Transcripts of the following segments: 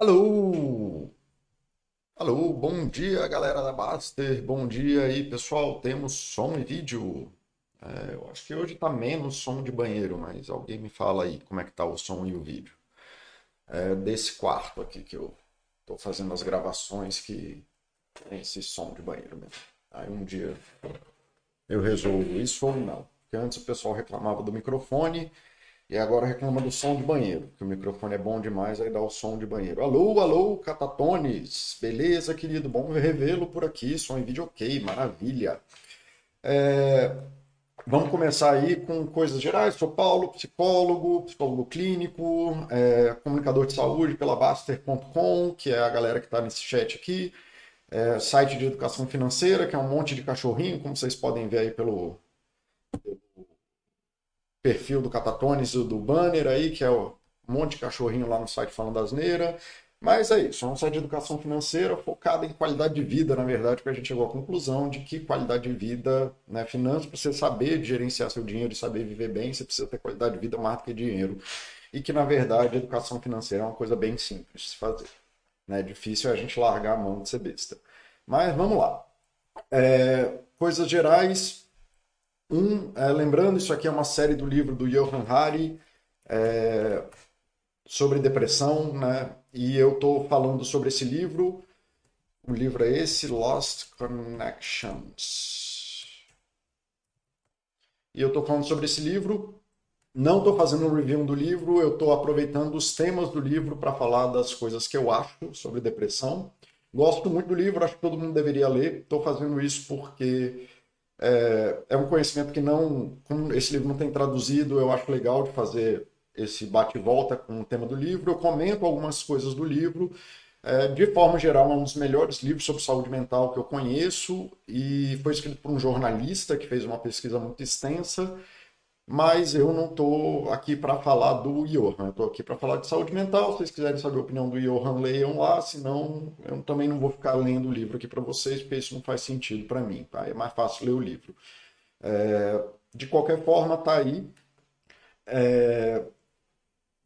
Alô! Alô, bom dia galera da Baster, bom dia aí pessoal, temos som e vídeo. É, eu acho que hoje tá menos som de banheiro, mas alguém me fala aí como é que tá o som e o vídeo. É desse quarto aqui que eu tô fazendo as gravações que tem esse som de banheiro mesmo. Aí um dia eu resolvo isso ou não. Porque antes o pessoal reclamava do microfone e agora reclama do som de banheiro, que o microfone é bom demais, aí dá o som de banheiro. Alô, alô, Catatones! Beleza, querido? Bom revê-lo por aqui, som em vídeo ok, maravilha. É... Vamos começar aí com coisas gerais. Sou Paulo, psicólogo, psicólogo clínico, é... comunicador de saúde pela Baster.com, que é a galera que está nesse chat aqui. É... Site de educação financeira, que é um monte de cachorrinho, como vocês podem ver aí pelo, perfil do Catatones do banner aí, que é o um monte de cachorrinho lá no site falando asneira. Mas é isso, é um site de educação financeira focado em qualidade de vida, na verdade, porque a gente chegou à conclusão de que qualidade de vida, né, finanças, para você saber gerenciar seu dinheiro e saber viver bem, você precisa ter qualidade de vida mais do que dinheiro. E que, na verdade, educação financeira é uma coisa bem simples de se fazer. Né? É difícil a gente largar a mão de ser besta. Mas vamos lá. É, coisas gerais, um, é, lembrando, isso aqui é uma série do livro do Johan Hari é, sobre depressão, né? E eu estou falando sobre esse livro. O livro é esse, Lost Connections. E eu estou falando sobre esse livro. Não estou fazendo um review do livro, eu estou aproveitando os temas do livro para falar das coisas que eu acho sobre depressão. Gosto muito do livro, acho que todo mundo deveria ler. Estou fazendo isso porque é, é um conhecimento que não, como esse livro não tem traduzido, eu acho legal de fazer esse bate-volta com o tema do livro. Eu comento algumas coisas do livro. É, de forma geral, é um dos melhores livros sobre saúde mental que eu conheço e foi escrito por um jornalista que fez uma pesquisa muito extensa mas eu não estou aqui para falar do Johan, eu estou aqui para falar de saúde mental. Se vocês quiserem saber a opinião do Johan, leiam lá, senão eu também não vou ficar lendo o livro aqui para vocês, porque isso não faz sentido para mim, tá? É mais fácil ler o livro. É, de qualquer forma, tá aí. É,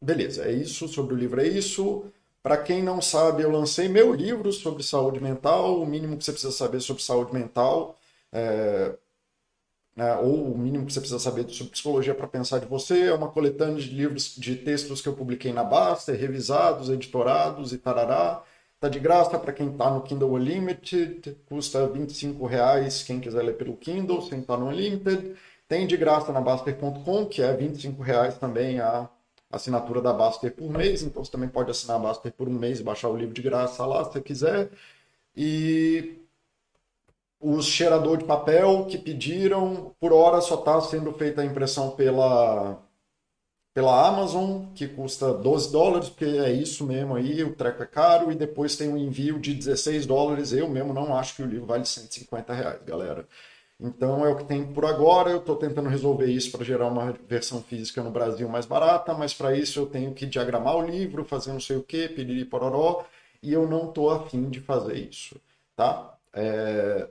beleza, é isso, sobre o livro é isso. Para quem não sabe, eu lancei meu livro sobre saúde mental, o mínimo que você precisa saber sobre saúde mental. É, né, ou o mínimo que você precisa saber sobre psicologia para pensar de você, é uma coletânea de livros, de textos que eu publiquei na Baster, revisados, editorados e tarará. Tá de graça para quem está no Kindle Unlimited, custa 25 reais quem quiser ler pelo Kindle, sem estar tá no Unlimited. Tem de graça na Baster.com, que é 25 reais também a assinatura da Baster por mês, então você também pode assinar a Baster por um mês e baixar o livro de graça lá se você quiser. E os cheirador de papel que pediram, por hora só está sendo feita a impressão pela, pela Amazon, que custa 12 dólares, porque é isso mesmo aí, o treco é caro, e depois tem um envio de 16 dólares. Eu mesmo não acho que o livro vale 150 reais, galera. Então é o que tem por agora. Eu estou tentando resolver isso para gerar uma versão física no Brasil mais barata, mas para isso eu tenho que diagramar o livro, fazer não sei o que, pedir pororó, e eu não estou afim de fazer isso, tá? É,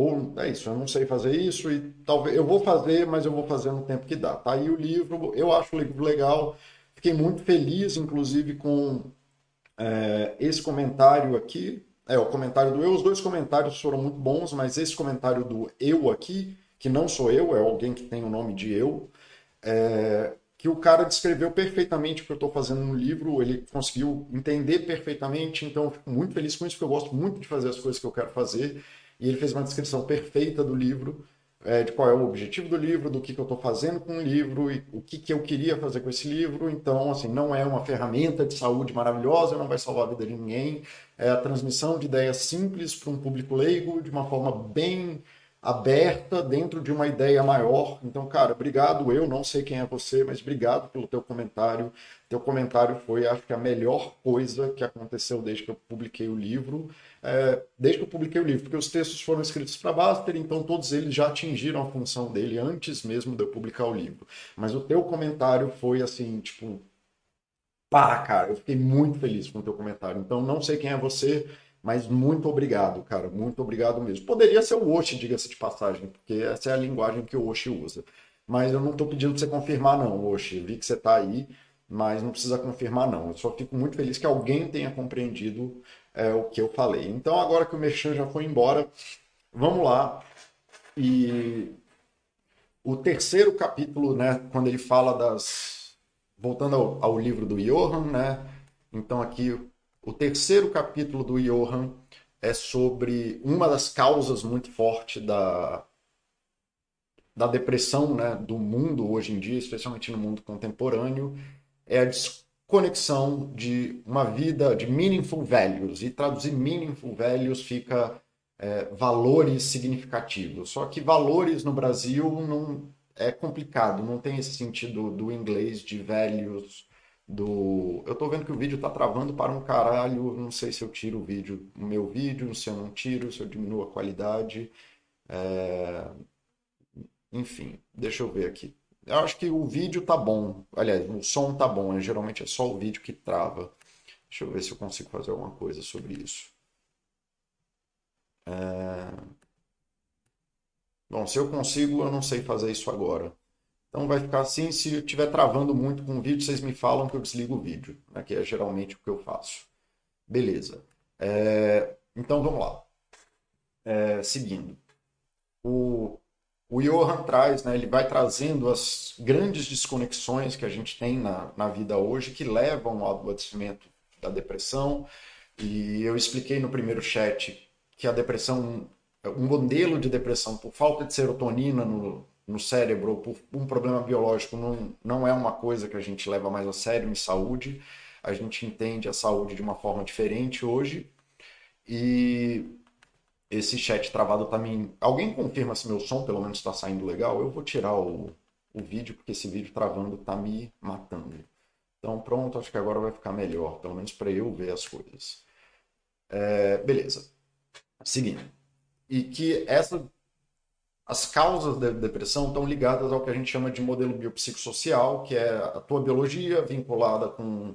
ou é isso, eu não sei fazer isso e talvez eu vou fazer, mas eu vou fazer no tempo que dá. Tá aí o livro, eu acho o livro legal. Fiquei muito feliz, inclusive, com é, esse comentário aqui. É, o comentário do eu, os dois comentários foram muito bons, mas esse comentário do eu aqui, que não sou eu, é alguém que tem o nome de eu, é, que o cara descreveu perfeitamente o que eu estou fazendo no livro, ele conseguiu entender perfeitamente, então eu fico muito feliz com isso, porque eu gosto muito de fazer as coisas que eu quero fazer e ele fez uma descrição perfeita do livro, é, de qual é o objetivo do livro, do que, que eu estou fazendo com o livro e o que, que eu queria fazer com esse livro. Então, assim, não é uma ferramenta de saúde maravilhosa, não vai salvar a vida de ninguém. É a transmissão de ideias simples para um público leigo, de uma forma bem aberta dentro de uma ideia maior. Então, cara, obrigado. Eu não sei quem é você, mas obrigado pelo teu comentário. Teu comentário foi, acho que, a melhor coisa que aconteceu desde que eu publiquei o livro é, desde que eu publiquei o livro, porque os textos foram escritos para Baster, então todos eles já atingiram a função dele antes mesmo de eu publicar o livro. Mas o teu comentário foi assim, tipo, pá, cara, eu fiquei muito feliz com o teu comentário. Então não sei quem é você, mas muito obrigado, cara, muito obrigado mesmo. Poderia ser o Oshi, diga-se de passagem, porque essa é a linguagem que o Oshi usa. Mas eu não estou pedindo para você confirmar, não, Oshi. Vi que você está aí. Mas não precisa confirmar não. Eu só fico muito feliz que alguém tenha compreendido é, o que eu falei. Então agora que o Merchan já foi embora, vamos lá. E o terceiro capítulo, né, quando ele fala das... Voltando ao, ao livro do Johan, né? Então aqui o terceiro capítulo do Johan é sobre uma das causas muito fortes da, da depressão né, do mundo hoje em dia, especialmente no mundo contemporâneo, é a desconexão de uma vida de meaningful values. E traduzir meaningful values fica é, valores significativos. Só que valores no Brasil não é complicado, não tem esse sentido do inglês de values do. Eu tô vendo que o vídeo tá travando para um caralho. Não sei se eu tiro o vídeo, o meu vídeo, se eu não tiro, se eu diminuo a qualidade. É... Enfim, deixa eu ver aqui. Eu acho que o vídeo tá bom. Aliás, o som tá bom. Geralmente é só o vídeo que trava. Deixa eu ver se eu consigo fazer alguma coisa sobre isso. É... Bom, se eu consigo, eu não sei fazer isso agora. Então vai ficar assim, se estiver travando muito com o vídeo, vocês me falam que eu desligo o vídeo, né, que é geralmente o que eu faço. Beleza. É, então vamos lá. É, seguindo. O, o Johan traz, né, ele vai trazendo as grandes desconexões que a gente tem na, na vida hoje que levam ao adoecimento da depressão. E eu expliquei no primeiro chat que a depressão, um modelo de depressão por falta de serotonina no, no cérebro por um problema biológico não, não é uma coisa que a gente leva mais a sério em saúde. A gente entende a saúde de uma forma diferente hoje. E esse chat travado tá me. Alguém confirma se meu som pelo menos está saindo legal? Eu vou tirar o, o vídeo, porque esse vídeo travando tá me matando. Então pronto, acho que agora vai ficar melhor, pelo menos para eu ver as coisas. É, beleza. Seguindo. E que essa as causas da depressão estão ligadas ao que a gente chama de modelo biopsicossocial, que é a tua biologia vinculada com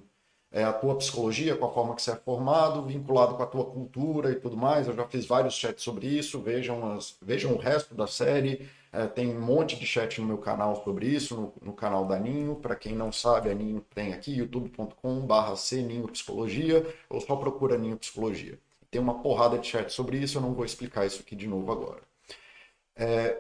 é, a tua psicologia, com a forma que você é formado, vinculado com a tua cultura e tudo mais. Eu já fiz vários chats sobre isso, vejam, as, vejam o resto da série. É, tem um monte de chat no meu canal sobre isso, no, no canal da Ninho. Para quem não sabe, a Ninho tem aqui youtube.com/barra Psicologia, ou só procura Ninho Psicologia. Tem uma porrada de chat sobre isso, eu não vou explicar isso aqui de novo agora. É,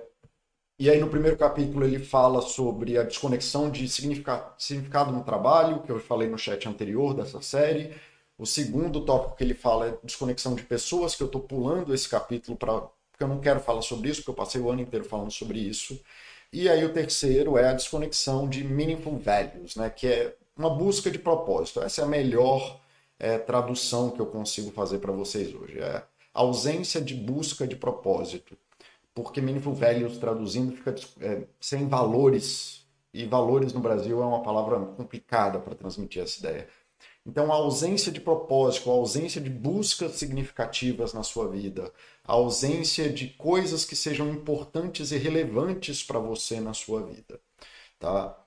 e aí no primeiro capítulo ele fala sobre a desconexão de significado, no trabalho, que eu falei no chat anterior dessa série. O segundo tópico que ele fala é desconexão de pessoas, que eu estou pulando esse capítulo para porque eu não quero falar sobre isso, porque eu passei o ano inteiro falando sobre isso. E aí o terceiro é a desconexão de meaningful values, né, que é uma busca de propósito. Essa é a melhor é, tradução que eu consigo fazer para vocês hoje. É ausência de busca de propósito porque Meaningful Values traduzindo fica é, sem valores, e valores no Brasil é uma palavra complicada para transmitir essa ideia. Então, a ausência de propósito, a ausência de buscas significativas na sua vida, a ausência de coisas que sejam importantes e relevantes para você na sua vida, tá?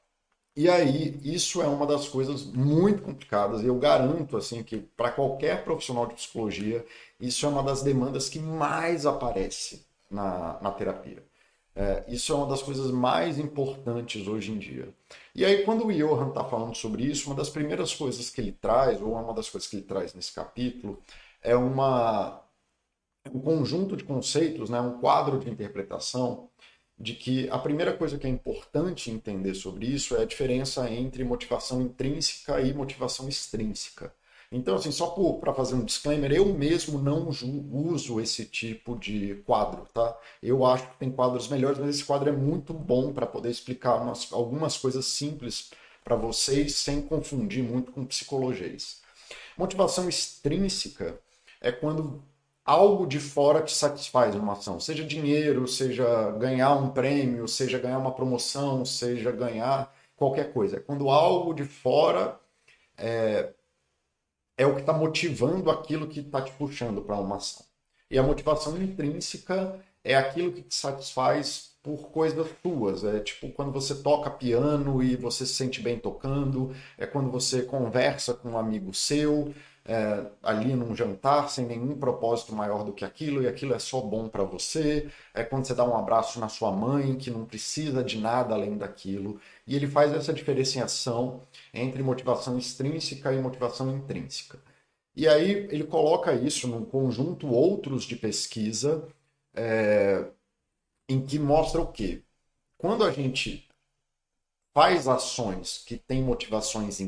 E aí, isso é uma das coisas muito complicadas, e eu garanto assim que para qualquer profissional de psicologia, isso é uma das demandas que mais aparece na, na terapia. É, isso é uma das coisas mais importantes hoje em dia. E aí, quando o Johan está falando sobre isso, uma das primeiras coisas que ele traz, ou uma das coisas que ele traz nesse capítulo, é uma, um conjunto de conceitos, né, um quadro de interpretação, de que a primeira coisa que é importante entender sobre isso é a diferença entre motivação intrínseca e motivação extrínseca. Então, assim, só para fazer um disclaimer, eu mesmo não uso esse tipo de quadro, tá? Eu acho que tem quadros melhores, mas esse quadro é muito bom para poder explicar umas, algumas coisas simples para vocês, sem confundir muito com psicologias. Motivação extrínseca é quando algo de fora te satisfaz uma ação, seja dinheiro, seja ganhar um prêmio, seja ganhar uma promoção, seja ganhar qualquer coisa. É quando algo de fora é, é o que está motivando aquilo que está te puxando para uma ação. E a motivação intrínseca é aquilo que te satisfaz por coisas suas. É tipo quando você toca piano e você se sente bem tocando, é quando você conversa com um amigo seu, é, ali num jantar sem nenhum propósito maior do que aquilo e aquilo é só bom para você. É quando você dá um abraço na sua mãe que não precisa de nada além daquilo. E ele faz essa diferenciação entre motivação extrínseca e motivação intrínseca. E aí ele coloca isso num conjunto outros de pesquisa é, em que mostra o quê? Quando a gente faz ações que têm motivações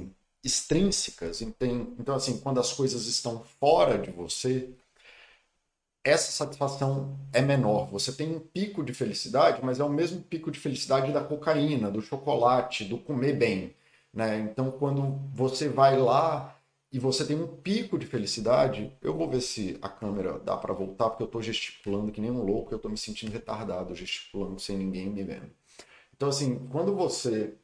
extrínsecas, então assim, quando as coisas estão fora de você, essa satisfação é menor. Você tem um pico de felicidade, mas é o mesmo pico de felicidade da cocaína, do chocolate, do comer bem. Né? Então, quando você vai lá e você tem um pico de felicidade, eu vou ver se a câmera dá para voltar, porque eu estou gesticulando que nem um louco, eu estou me sentindo retardado gesticulando sem ninguém me vendo. Então, assim, quando você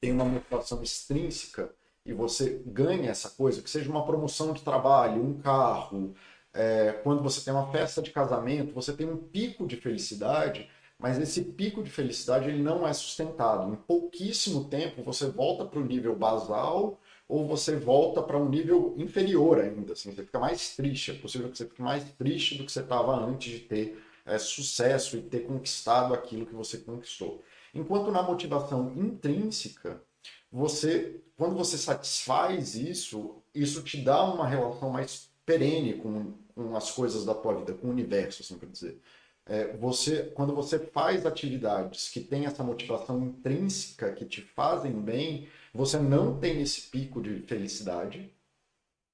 tem uma motivação extrínseca e você ganha essa coisa, que seja uma promoção de trabalho, um carro, é, quando você tem uma festa de casamento, você tem um pico de felicidade, mas esse pico de felicidade ele não é sustentado. Em pouquíssimo tempo você volta para o nível basal ou você volta para um nível inferior ainda. Assim, você fica mais triste. É possível que você fique mais triste do que você estava antes de ter é, sucesso e ter conquistado aquilo que você conquistou. Enquanto na motivação intrínseca, você, quando você satisfaz isso, isso te dá uma relação mais perene com, com as coisas da tua vida, com o universo, assim para dizer. É, você, quando você faz atividades que têm essa motivação intrínseca, que te fazem bem, você não tem esse pico de felicidade,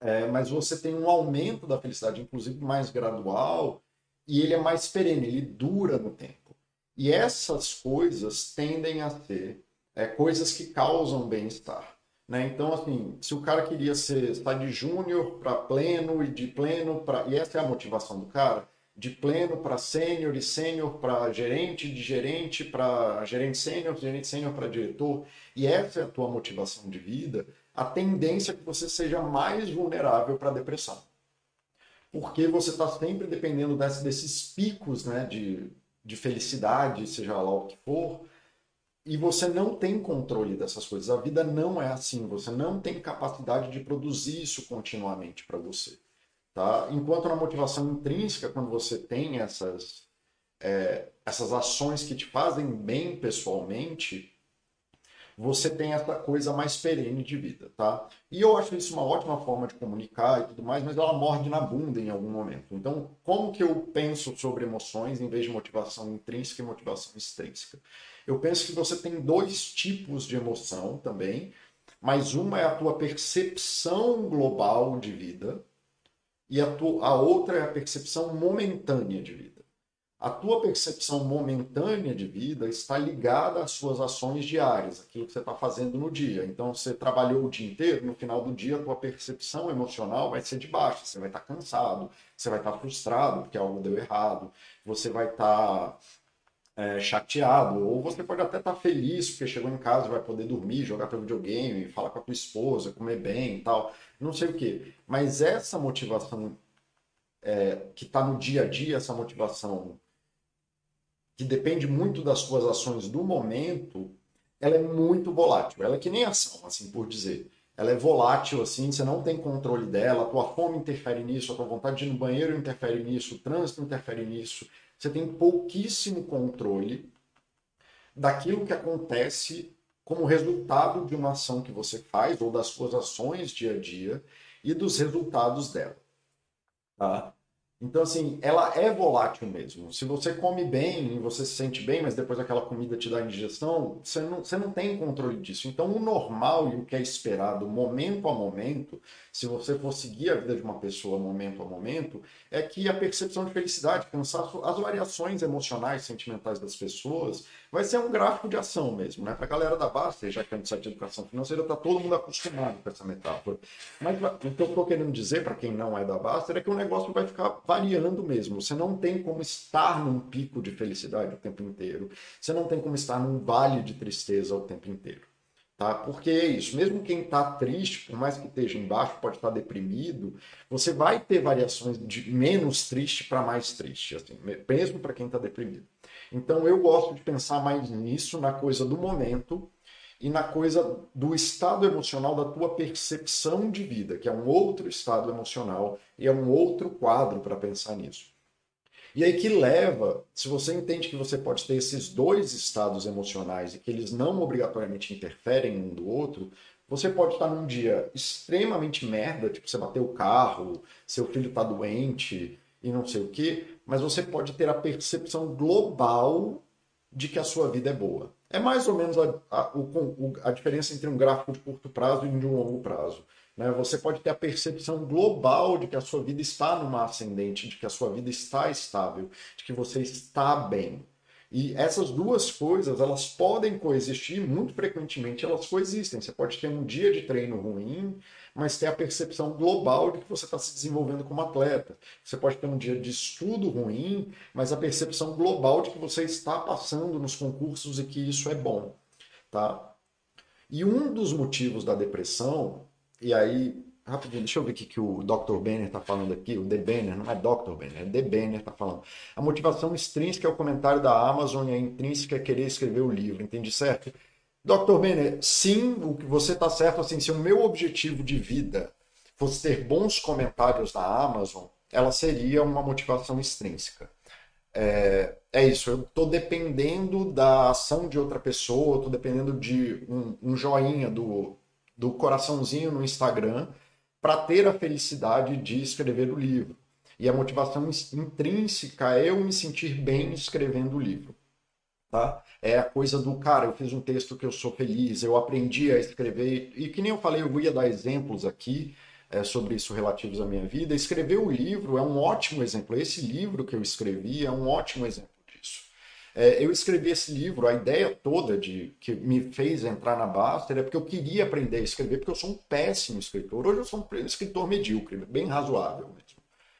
é, mas você tem um aumento da felicidade, inclusive mais gradual, e ele é mais perene, ele dura no tempo. E essas coisas tendem a ser é, coisas que causam bem-estar. Né? Então, assim, se o cara queria ser, estar de júnior para pleno e de pleno para. E essa é a motivação do cara, de pleno para sênior e sênior para gerente, de gerente para gerente sênior, gerente sênior para diretor, e essa é a tua motivação de vida, a tendência é que você seja mais vulnerável para depressão. Porque você está sempre dependendo desse, desses picos né, de, de felicidade, seja lá o que for, e você não tem controle dessas coisas. A vida não é assim, você não tem capacidade de produzir isso continuamente para você. Tá? Enquanto na motivação intrínseca, quando você tem essas, é, essas ações que te fazem bem pessoalmente, você tem essa coisa mais perene de vida, tá? E eu acho isso uma ótima forma de comunicar e tudo mais, mas ela morde na bunda em algum momento. Então, como que eu penso sobre emoções em vez de motivação intrínseca e motivação extrínseca? Eu penso que você tem dois tipos de emoção também, mas uma é a tua percepção global de vida, e a, tu, a outra é a percepção momentânea de vida. A tua percepção momentânea de vida está ligada às suas ações diárias, aquilo que você está fazendo no dia. Então, você trabalhou o dia inteiro, no final do dia, a tua percepção emocional vai ser de baixa. Você vai estar tá cansado, você vai estar tá frustrado porque algo deu errado, você vai estar tá, é, chateado, ou você pode até estar tá feliz porque chegou em casa, vai poder dormir, jogar teu videogame, falar com a tua esposa, comer bem e tal não sei o quê. Mas essa motivação é, que está no dia a dia, essa motivação que depende muito das suas ações do momento, ela é muito volátil. Ela é que nem ação, assim por dizer. Ela é volátil, assim, você não tem controle dela, a tua fome interfere nisso, a tua vontade de ir no banheiro interfere nisso, o trânsito interfere nisso. Você tem pouquíssimo controle daquilo que acontece como resultado de uma ação que você faz ou das suas ações dia a dia e dos resultados dela. Tá? Então, assim, ela é volátil mesmo. Se você come bem e você se sente bem, mas depois aquela comida te dá indigestão, você não, você não tem controle disso. Então, o normal e o que é esperado momento a momento, se você for seguir a vida de uma pessoa momento a momento, é que a percepção de felicidade, cansaço, as variações emocionais, sentimentais das pessoas, vai ser um gráfico de ação mesmo, né? Para a galera da Basta, já que é no site de educação financeira, está todo mundo acostumado com essa metáfora. Mas o que eu estou querendo dizer para quem não é da Basta é que o negócio vai ficar variando mesmo. Você não tem como estar num pico de felicidade o tempo inteiro. Você não tem como estar num vale de tristeza o tempo inteiro. tá? Porque é isso, mesmo quem está triste, por mais que esteja embaixo, pode estar deprimido, você vai ter variações de menos triste para mais triste, assim, mesmo para quem está deprimido. Então eu gosto de pensar mais nisso, na coisa do momento e na coisa do estado emocional da tua percepção de vida, que é um outro estado emocional e é um outro quadro para pensar nisso. E aí que leva, se você entende que você pode ter esses dois estados emocionais e que eles não obrigatoriamente interferem um do outro, você pode estar num dia extremamente merda, tipo você bateu o carro, seu filho está doente e não sei o quê, mas você pode ter a percepção global de que a sua vida é boa. É mais ou menos a, a, o, a diferença entre um gráfico de curto prazo e um de longo prazo. Né? Você pode ter a percepção global de que a sua vida está numa ascendente, de que a sua vida está estável, de que você está bem. E essas duas coisas, elas podem coexistir, muito frequentemente elas coexistem. Você pode ter um dia de treino ruim, mas ter a percepção global de que você está se desenvolvendo como atleta. Você pode ter um dia de estudo ruim, mas a percepção global de que você está passando nos concursos e que isso é bom. Tá? E um dos motivos da depressão, e aí Rapidinho, deixa eu ver o que, o Dr. Banner está falando aqui. O The Banner, não é Dr. Banner, é The Banner está falando. A motivação extrínseca é o comentário da Amazon e a intrínseca é querer escrever o livro, entende certo? Dr. Banner, sim, o que você está certo, assim, se o meu objetivo de vida fosse ter bons comentários na Amazon, ela seria uma motivação extrínseca. É, é isso, eu estou dependendo da ação de outra pessoa, estou dependendo de um, um joinha do, do coraçãozinho no Instagram para ter a felicidade de escrever o livro. E a motivação intrínseca é eu me sentir bem escrevendo o livro. Tá? É a coisa do cara, eu fiz um texto que eu sou feliz, eu aprendi a escrever, e que nem eu falei, eu ia dar exemplos aqui é, sobre isso relativos à minha vida. Escrever o livro é um ótimo exemplo. Esse livro que eu escrevi é um ótimo exemplo é, eu escrevi esse livro, a ideia toda de que me fez entrar na Baster é porque eu queria aprender a escrever, porque eu sou um péssimo escritor. Hoje eu sou um escritor medíocre, bem razoável mesmo.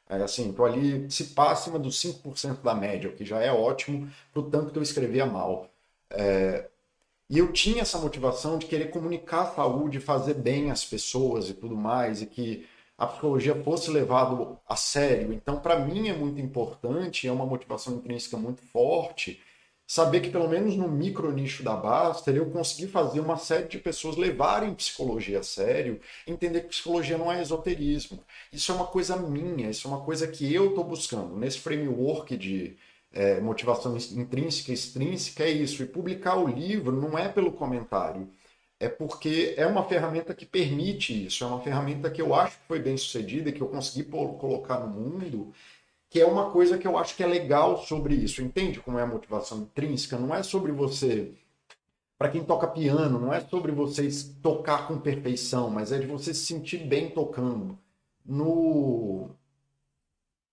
É, assim, estou ali, se passa acima dos 5% da média, o que já é ótimo, para o tanto que eu escrevia mal. É, e eu tinha essa motivação de querer comunicar a saúde, fazer bem as pessoas e tudo mais, e que a psicologia fosse levado a sério. Então, para mim é muito importante, é uma motivação intrínseca muito forte, saber que pelo menos no micro nicho da Baster eu consegui fazer uma série de pessoas levarem psicologia a sério, entender que psicologia não é esoterismo. Isso é uma coisa minha, isso é uma coisa que eu estou buscando. Nesse framework de é, motivação intrínseca e extrínseca é isso. E publicar o livro não é pelo comentário, é porque é uma ferramenta que permite isso, é uma ferramenta que eu acho que foi bem sucedida, que eu consegui colocar no mundo que é uma coisa que eu acho que é legal sobre isso. Entende como é a motivação intrínseca? Não é sobre você. Para quem toca piano, não é sobre vocês tocar com perfeição, mas é de você se sentir bem tocando. No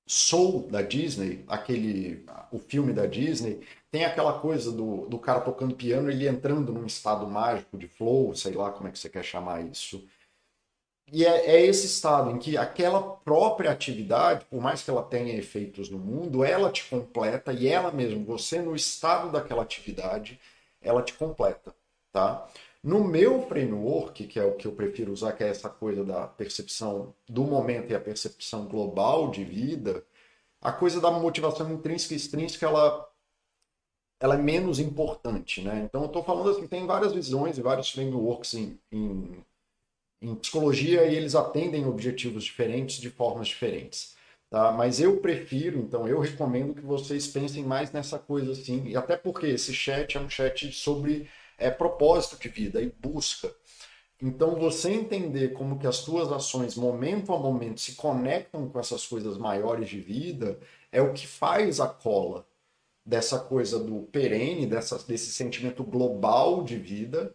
Soul da Disney, aquele o filme da Disney, tem aquela coisa do, do cara tocando piano, ele entrando num estado mágico de flow, sei lá como é que você quer chamar isso. E é, é, esse estado em que aquela própria atividade, por mais que ela tenha efeitos no mundo, ela te completa e ela mesmo, você no estado daquela atividade, ela te completa, tá? No meu framework, que é o que eu prefiro usar, que é essa coisa da percepção do momento e a percepção global de vida, a coisa da motivação intrínseca e extrínseca, ela, ela é menos importante, né? Então, eu estou falando assim, tem várias visões e vários frameworks em, em em psicologia e eles atendem objetivos diferentes de formas diferentes. Tá? Mas eu prefiro, então eu recomendo que vocês pensem mais nessa coisa assim, e até porque esse chat é um chat sobre é, propósito de vida e busca. Então você entender como que as tuas ações, momento a momento, se conectam com essas coisas maiores de vida, é o que faz a cola dessa coisa do perene, dessa, desse sentimento global de vida,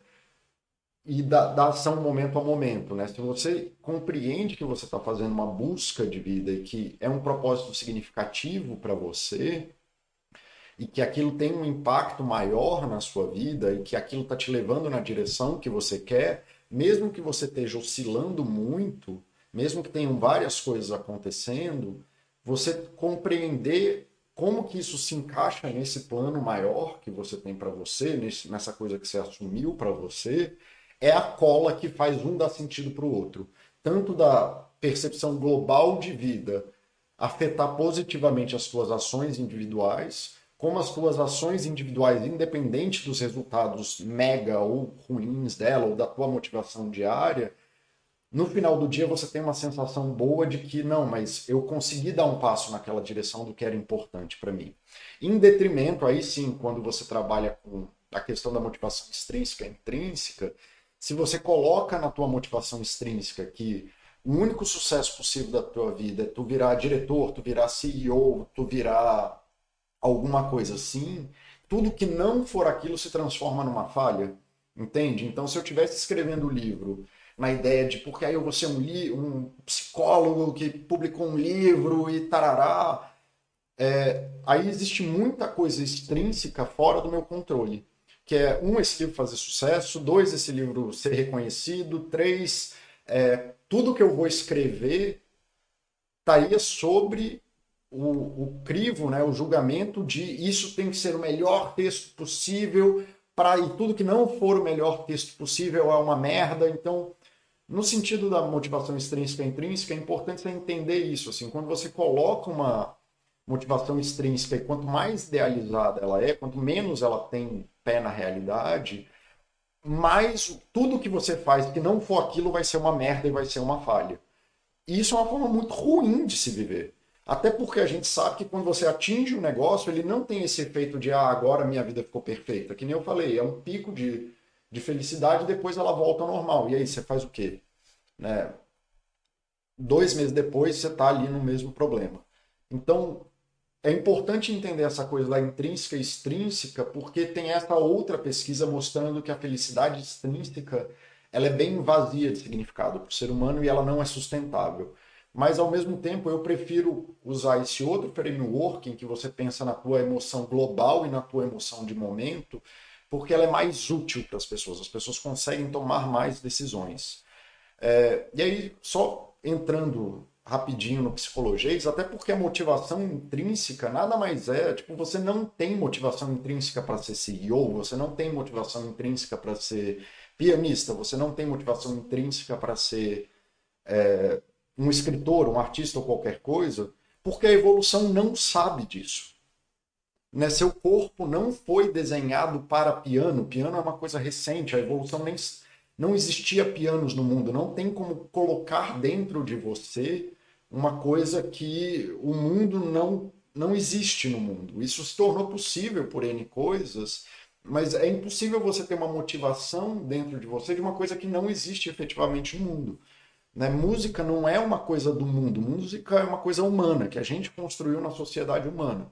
e da, da, ação momento a momento, né? Se você compreende que você está fazendo uma busca de vida e que é um propósito significativo para você e que aquilo tem um impacto maior na sua vida e que aquilo está te levando na direção que você quer, mesmo que você esteja oscilando muito, mesmo que tenham várias coisas acontecendo, você compreender como que isso se encaixa nesse plano maior que você tem para você, nessa coisa que você assumiu para você, é a cola que faz um dar sentido para o outro. Tanto da percepção global de vida afetar positivamente as tuas ações individuais, como as tuas ações individuais, independente dos resultados mega ou ruins dela, ou da tua motivação diária, no final do dia você tem uma sensação boa de que não, mas eu consegui dar um passo naquela direção do que era importante para mim. Em detrimento, aí sim, quando você trabalha com a questão da motivação extrínseca intrínseca, se você coloca na tua motivação extrínseca que o único sucesso possível da tua vida é tu virar diretor, tu virar CEO, tu virar alguma coisa assim, tudo que não for aquilo se transforma numa falha, entende? Então, se eu estivesse escrevendo o livro na ideia de porque aí eu vou ser um, um psicólogo que publicou um livro e tarará. É, aí existe muita coisa extrínseca fora do meu controle. Que é, um, esse livro fazer sucesso, dois, esse livro ser reconhecido, três, é, tudo que eu vou escrever estaria sobre o, o crivo, né, o julgamento de isso tem que ser o melhor texto possível, para e tudo que não for o melhor texto possível é uma merda. Então, no sentido da motivação extrínseca e intrínseca, é importante você entender isso. Assim, quando você coloca uma motivação extrínseca e quanto mais idealizada ela é, quanto menos ela tem pé na realidade, mais tudo que você faz que não for aquilo vai ser uma merda e vai ser uma falha. E isso é uma forma muito ruim de se viver. Até porque a gente sabe que quando você atinge um negócio, ele não tem esse efeito de ah, agora minha vida ficou perfeita. Que nem eu falei, é um pico de de felicidade, depois ela volta ao normal. E aí você faz o quê? Né? Dois meses depois você está ali no mesmo problema. Então é importante entender essa coisa da intrínseca e extrínseca, porque tem essa outra pesquisa mostrando que a felicidade extrínseca ela é bem vazia de significado para o ser humano e ela não é sustentável. Mas ao mesmo tempo eu prefiro usar esse outro framework em que você pensa na tua emoção global e na tua emoção de momento, porque ela é mais útil para as pessoas, as pessoas conseguem tomar mais decisões. É, e aí, só entrando rapidinho no psicologês, até porque a motivação intrínseca nada mais é, tipo, você não tem motivação intrínseca para ser CEO, você não tem motivação intrínseca para ser pianista, você não tem motivação intrínseca para ser é, um escritor, um artista ou qualquer coisa, porque a evolução não sabe disso. Né? Seu corpo não foi desenhado para piano. Piano é uma coisa recente, a evolução nem não existia pianos no mundo. Não tem como colocar dentro de você uma coisa que o mundo não não existe no mundo. Isso se tornou possível por N coisas, mas é impossível você ter uma motivação dentro de você de uma coisa que não existe efetivamente no mundo. Né? Música não é uma coisa do mundo, música é uma coisa humana, que a gente construiu na sociedade humana.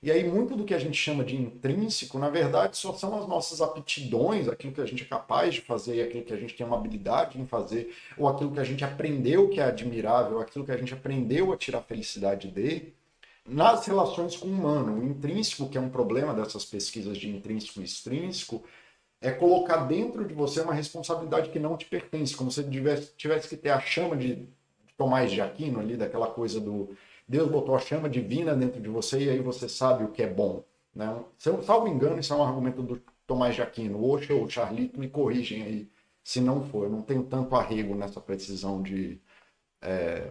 E aí, muito do que a gente chama de intrínseco, na verdade, só são as nossas aptidões, aquilo que a gente é capaz de fazer, aquilo que a gente tem uma habilidade em fazer, ou aquilo que a gente aprendeu que é admirável, aquilo que a gente aprendeu a tirar felicidade de, nas relações com o humano. O intrínseco, que é um problema dessas pesquisas de intrínseco e extrínseco, é colocar dentro de você uma responsabilidade que não te pertence, como se tivesse, tivesse que ter a chama de Tomás de Aquino ali, daquela coisa do Deus botou a chama divina dentro de você e aí você sabe o que é bom. Né? Se eu, salvo engano, isso é um argumento do Tomás de Aquino. O Osho ou Charlito me corrigem aí se não for. Eu não tenho tanto arrego nessa precisão de, é,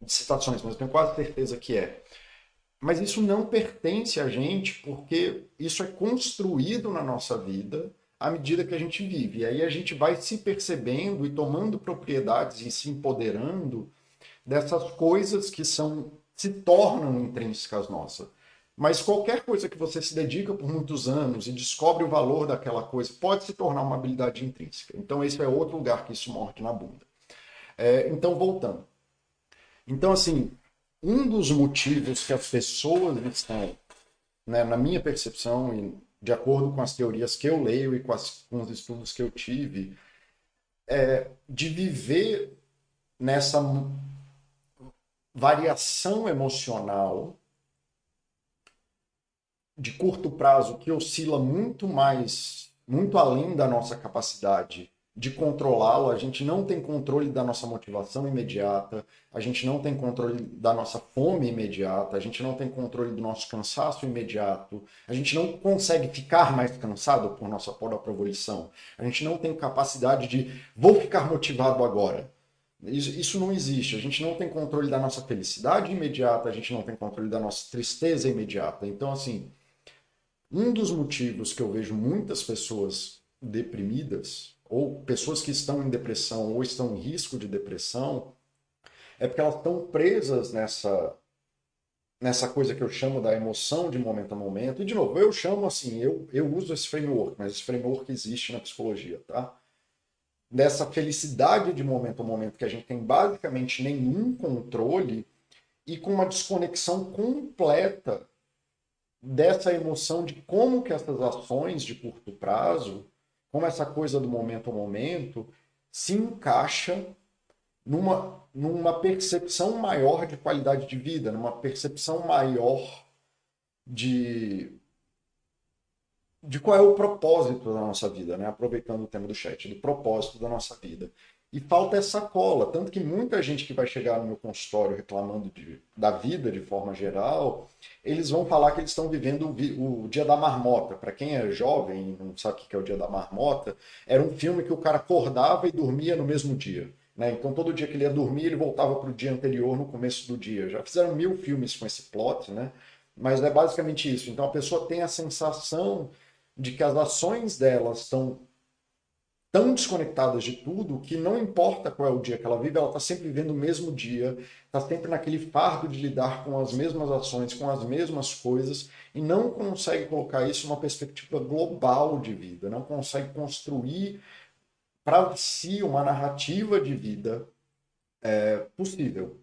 de citações, mas tenho quase certeza que é. Mas isso não pertence a gente porque isso é construído na nossa vida à medida que a gente vive. E aí a gente vai se percebendo e tomando propriedades e se empoderando dessas coisas que são se tornam intrínsecas nossas. Mas qualquer coisa que você se dedica por muitos anos e descobre o valor daquela coisa pode se tornar uma habilidade intrínseca. Então, esse é outro lugar que isso morde na bunda. É, então, voltando. Então, assim, um dos motivos que as pessoas estão, né, na minha percepção, e de acordo com as teorias que eu leio e com, as, com os estudos que eu tive, é de viver nessa variação emocional de curto prazo que oscila muito mais, muito além da nossa capacidade de controlá-lo, a gente não tem controle da nossa motivação imediata, a gente não tem controle da nossa fome imediata, a gente não tem controle do nosso cansaço imediato, a gente não consegue ficar mais cansado por nossa própria volição, a gente não tem capacidade de vou ficar motivado agora. Isso, não existe. A gente não tem controle da nossa felicidade imediata, a gente não tem controle da nossa tristeza imediata. Então, assim, um dos motivos que eu vejo muitas pessoas deprimidas ou pessoas que estão em depressão ou estão em risco de depressão, é porque elas estão presas nessa nessa coisa que eu chamo da emoção de momento a momento. E de novo, eu chamo assim, eu, eu uso esse framework, mas esse framework existe na psicologia, tá? Dessa felicidade de momento a momento que a gente tem basicamente nenhum controle e com uma desconexão completa dessa emoção de como que essas ações de curto prazo como essa coisa do momento a momento se encaixa numa, numa percepção maior de qualidade de vida, numa percepção maior de, de qual é o propósito da nossa vida, né? aproveitando o tema do chat, do propósito da nossa vida. E falta essa cola. Tanto que muita gente que vai chegar no meu consultório reclamando de, da vida de forma geral, eles vão falar que eles estão vivendo o, o Dia da Marmota. Para quem é jovem e não sabe o que é o Dia da Marmota, era um filme que o cara acordava e dormia no mesmo dia. Né? Então, todo dia que ele ia dormir, ele voltava para o dia anterior no começo do dia. Já fizeram mil filmes com esse plot, né? mas é basicamente isso. Então, a pessoa tem a sensação de que as ações delas estão tão desconectadas de tudo que não importa qual é o dia que ela vive, ela está sempre vivendo o mesmo dia, está sempre naquele fardo de lidar com as mesmas ações, com as mesmas coisas, e não consegue colocar isso numa perspectiva global de vida, não consegue construir para si uma narrativa de vida é, possível.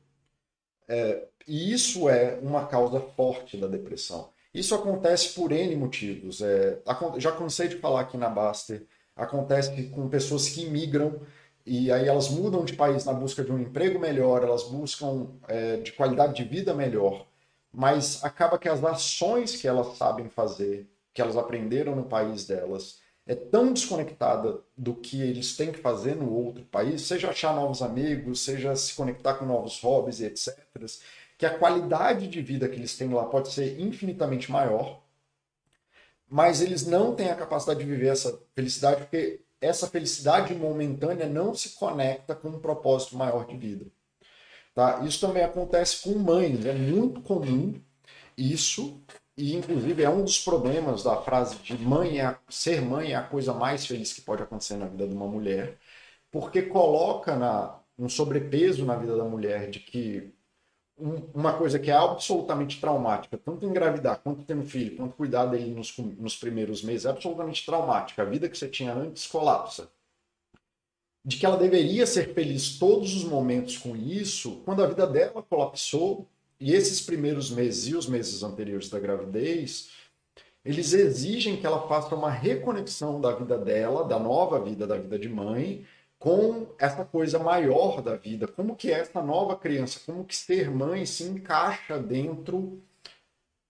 É, e isso é uma causa forte da depressão. Isso acontece por N motivos. É, já cansei de falar aqui na Baster acontece com pessoas que imigram e aí elas mudam de país na busca de um emprego melhor, elas buscam é, de qualidade de vida melhor, mas acaba que as ações que elas sabem fazer, que elas aprenderam no país delas, é tão desconectada do que eles têm que fazer no outro país, seja achar novos amigos, seja se conectar com novos hobbies etc., que a qualidade de vida que eles têm lá pode ser infinitamente maior mas eles não têm a capacidade de viver essa felicidade porque essa felicidade momentânea não se conecta com um propósito maior de vida. Tá? Isso também acontece com mães, é muito comum isso, e inclusive é um dos problemas da frase de mãe é, ser mãe é a coisa mais feliz que pode acontecer na vida de uma mulher, porque coloca na, um sobrepeso na vida da mulher de que uma coisa que é absolutamente traumática, tanto engravidar, quanto ter um filho, quanto cuidar dele nos, nos primeiros meses, é absolutamente traumática. A vida que você tinha antes colapsa. De que ela deveria ser feliz todos os momentos com isso, quando a vida dela colapsou, e esses primeiros meses e os meses anteriores da gravidez, eles exigem que ela faça uma reconexão da vida dela, da nova vida, da vida de mãe, com essa coisa maior da vida, como que é essa nova criança, como que ser mãe se encaixa dentro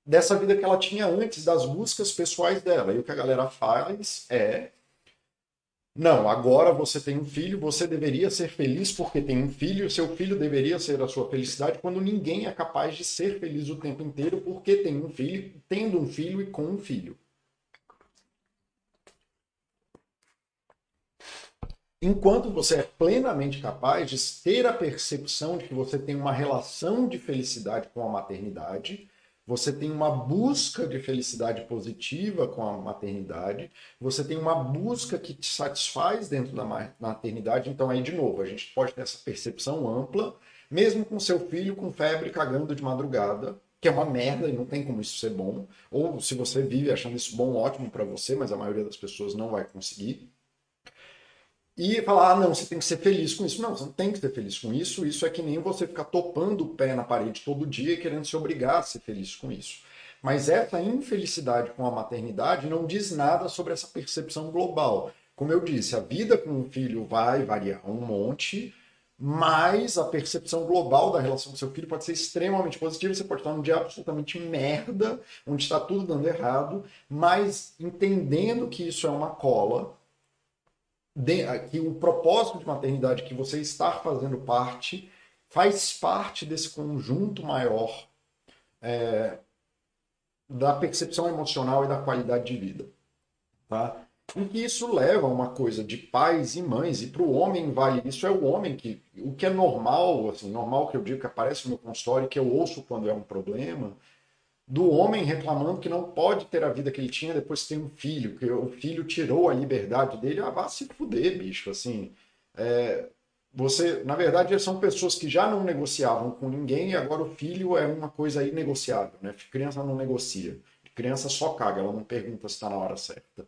dessa vida que ela tinha antes, das buscas pessoais dela. E o que a galera faz é não, agora você tem um filho, você deveria ser feliz porque tem um filho, seu filho deveria ser a sua felicidade, quando ninguém é capaz de ser feliz o tempo inteiro porque tem um filho, tendo um filho e com um filho. Enquanto você é plenamente capaz de ter a percepção de que você tem uma relação de felicidade com a maternidade, você tem uma busca de felicidade positiva com a maternidade, você tem uma busca que te satisfaz dentro da maternidade. Então, aí, de novo, a gente pode ter essa percepção ampla, mesmo com seu filho com febre cagando de madrugada, que é uma merda e não tem como isso ser bom. Ou se você vive achando isso bom, ótimo para você, mas a maioria das pessoas não vai conseguir e falar, ah, não, você tem que ser feliz com isso. Não, você não tem que ser feliz com isso. Isso é que nem você ficar topando o pé na parede todo dia e querendo se obrigar a ser feliz com isso. Mas essa infelicidade com a maternidade não diz nada sobre essa percepção global. Como eu disse, a vida com o filho vai variar um monte, mas a percepção global da relação com seu filho pode ser extremamente positiva. Você pode estar num dia absolutamente merda, onde está tudo dando errado, mas entendendo que isso é uma cola, que o propósito de maternidade que você está fazendo parte faz parte desse conjunto maior é, da percepção emocional e da qualidade de vida. Tá? E que isso leva a uma coisa de pais e mães, e para o homem vale isso, é o homem que. O que é normal, assim, normal que eu digo que aparece no meu consultório, que eu ouço quando é um problema, do homem reclamando que não pode ter a vida que ele tinha depois que tem um filho, que o filho tirou a liberdade dele, ah, vá se fuder, bicho, assim. É, você, na verdade, são pessoas que já não negociavam com ninguém e agora o filho é uma coisa inegociável, né? Criança não negocia. Criança só caga, ela não pergunta se está na hora certa.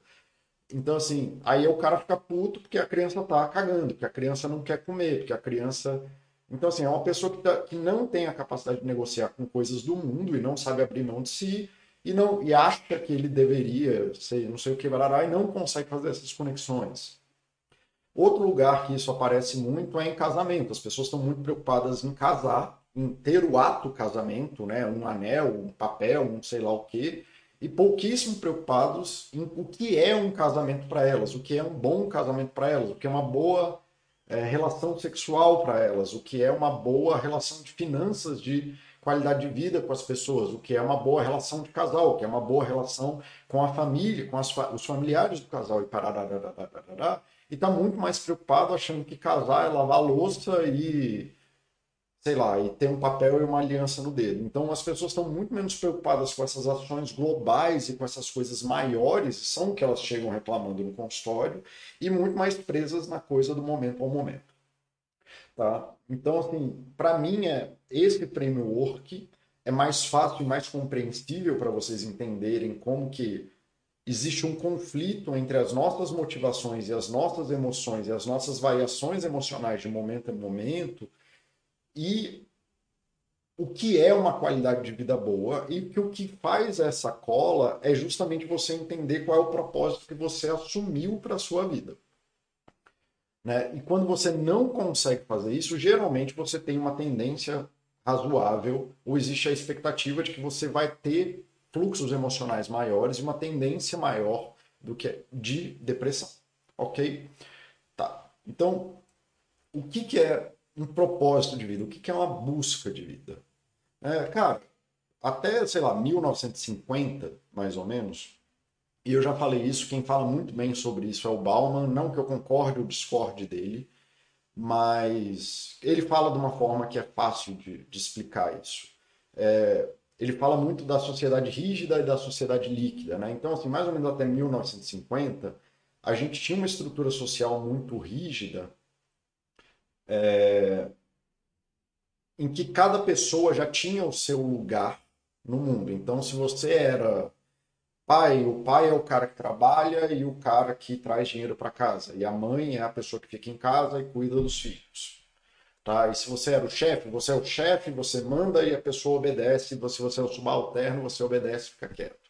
Então, assim, aí o cara fica puto porque a criança tá cagando, porque a criança não quer comer, porque a criança então, assim, é uma pessoa que, tá, que não tem a capacidade de negociar com coisas do mundo e não sabe abrir mão de si e não e acha que ele deveria, sei, não sei o que, e não consegue fazer essas conexões. Outro lugar que isso aparece muito é em casamento. As pessoas estão muito preocupadas em casar, em ter o ato casamento, né? um anel, um papel, um sei lá o quê, e pouquíssimo preocupados em o que é um casamento para elas, o que é um bom casamento para elas, o que é uma boa é, relação sexual para elas, o que é uma boa relação de finanças, de qualidade de vida com as pessoas, o que é uma boa relação de casal, o que é uma boa relação com a família, com os familiares do casal e parará, e está muito mais preocupado achando que casar é lavar louça e sei lá, e ter um papel e uma aliança no dedo. Então as pessoas estão muito menos preocupadas com essas ações globais e com essas coisas maiores, são que elas chegam reclamando no consultório, e muito mais presas na coisa do momento ao momento. Tá? Então, assim, para mim, é, esse framework é mais fácil e mais compreensível para vocês entenderem como que existe um conflito entre as nossas motivações e as nossas emoções e as nossas variações emocionais de momento a momento, e o que é uma qualidade de vida boa e que o que faz essa cola é justamente você entender qual é o propósito que você assumiu para a sua vida. Né? E quando você não consegue fazer isso, geralmente você tem uma tendência razoável ou existe a expectativa de que você vai ter fluxos emocionais maiores e uma tendência maior do que de depressão, ok? Tá. Então, o que, que é um propósito de vida, o que é uma busca de vida. É, cara, até, sei lá, 1950, mais ou menos, e eu já falei isso, quem fala muito bem sobre isso é o Bauman, não que eu concorde ou discorde dele, mas ele fala de uma forma que é fácil de, de explicar isso. É, ele fala muito da sociedade rígida e da sociedade líquida, né? Então, assim, mais ou menos até 1950, a gente tinha uma estrutura social muito rígida é, em que cada pessoa já tinha o seu lugar no mundo. Então, se você era pai, o pai é o cara que trabalha e o cara que traz dinheiro para casa, e a mãe é a pessoa que fica em casa e cuida dos filhos. Tá? E se você era o chefe, você é o chefe, você manda e a pessoa obedece, se você é o subalterno, você obedece e fica quieto.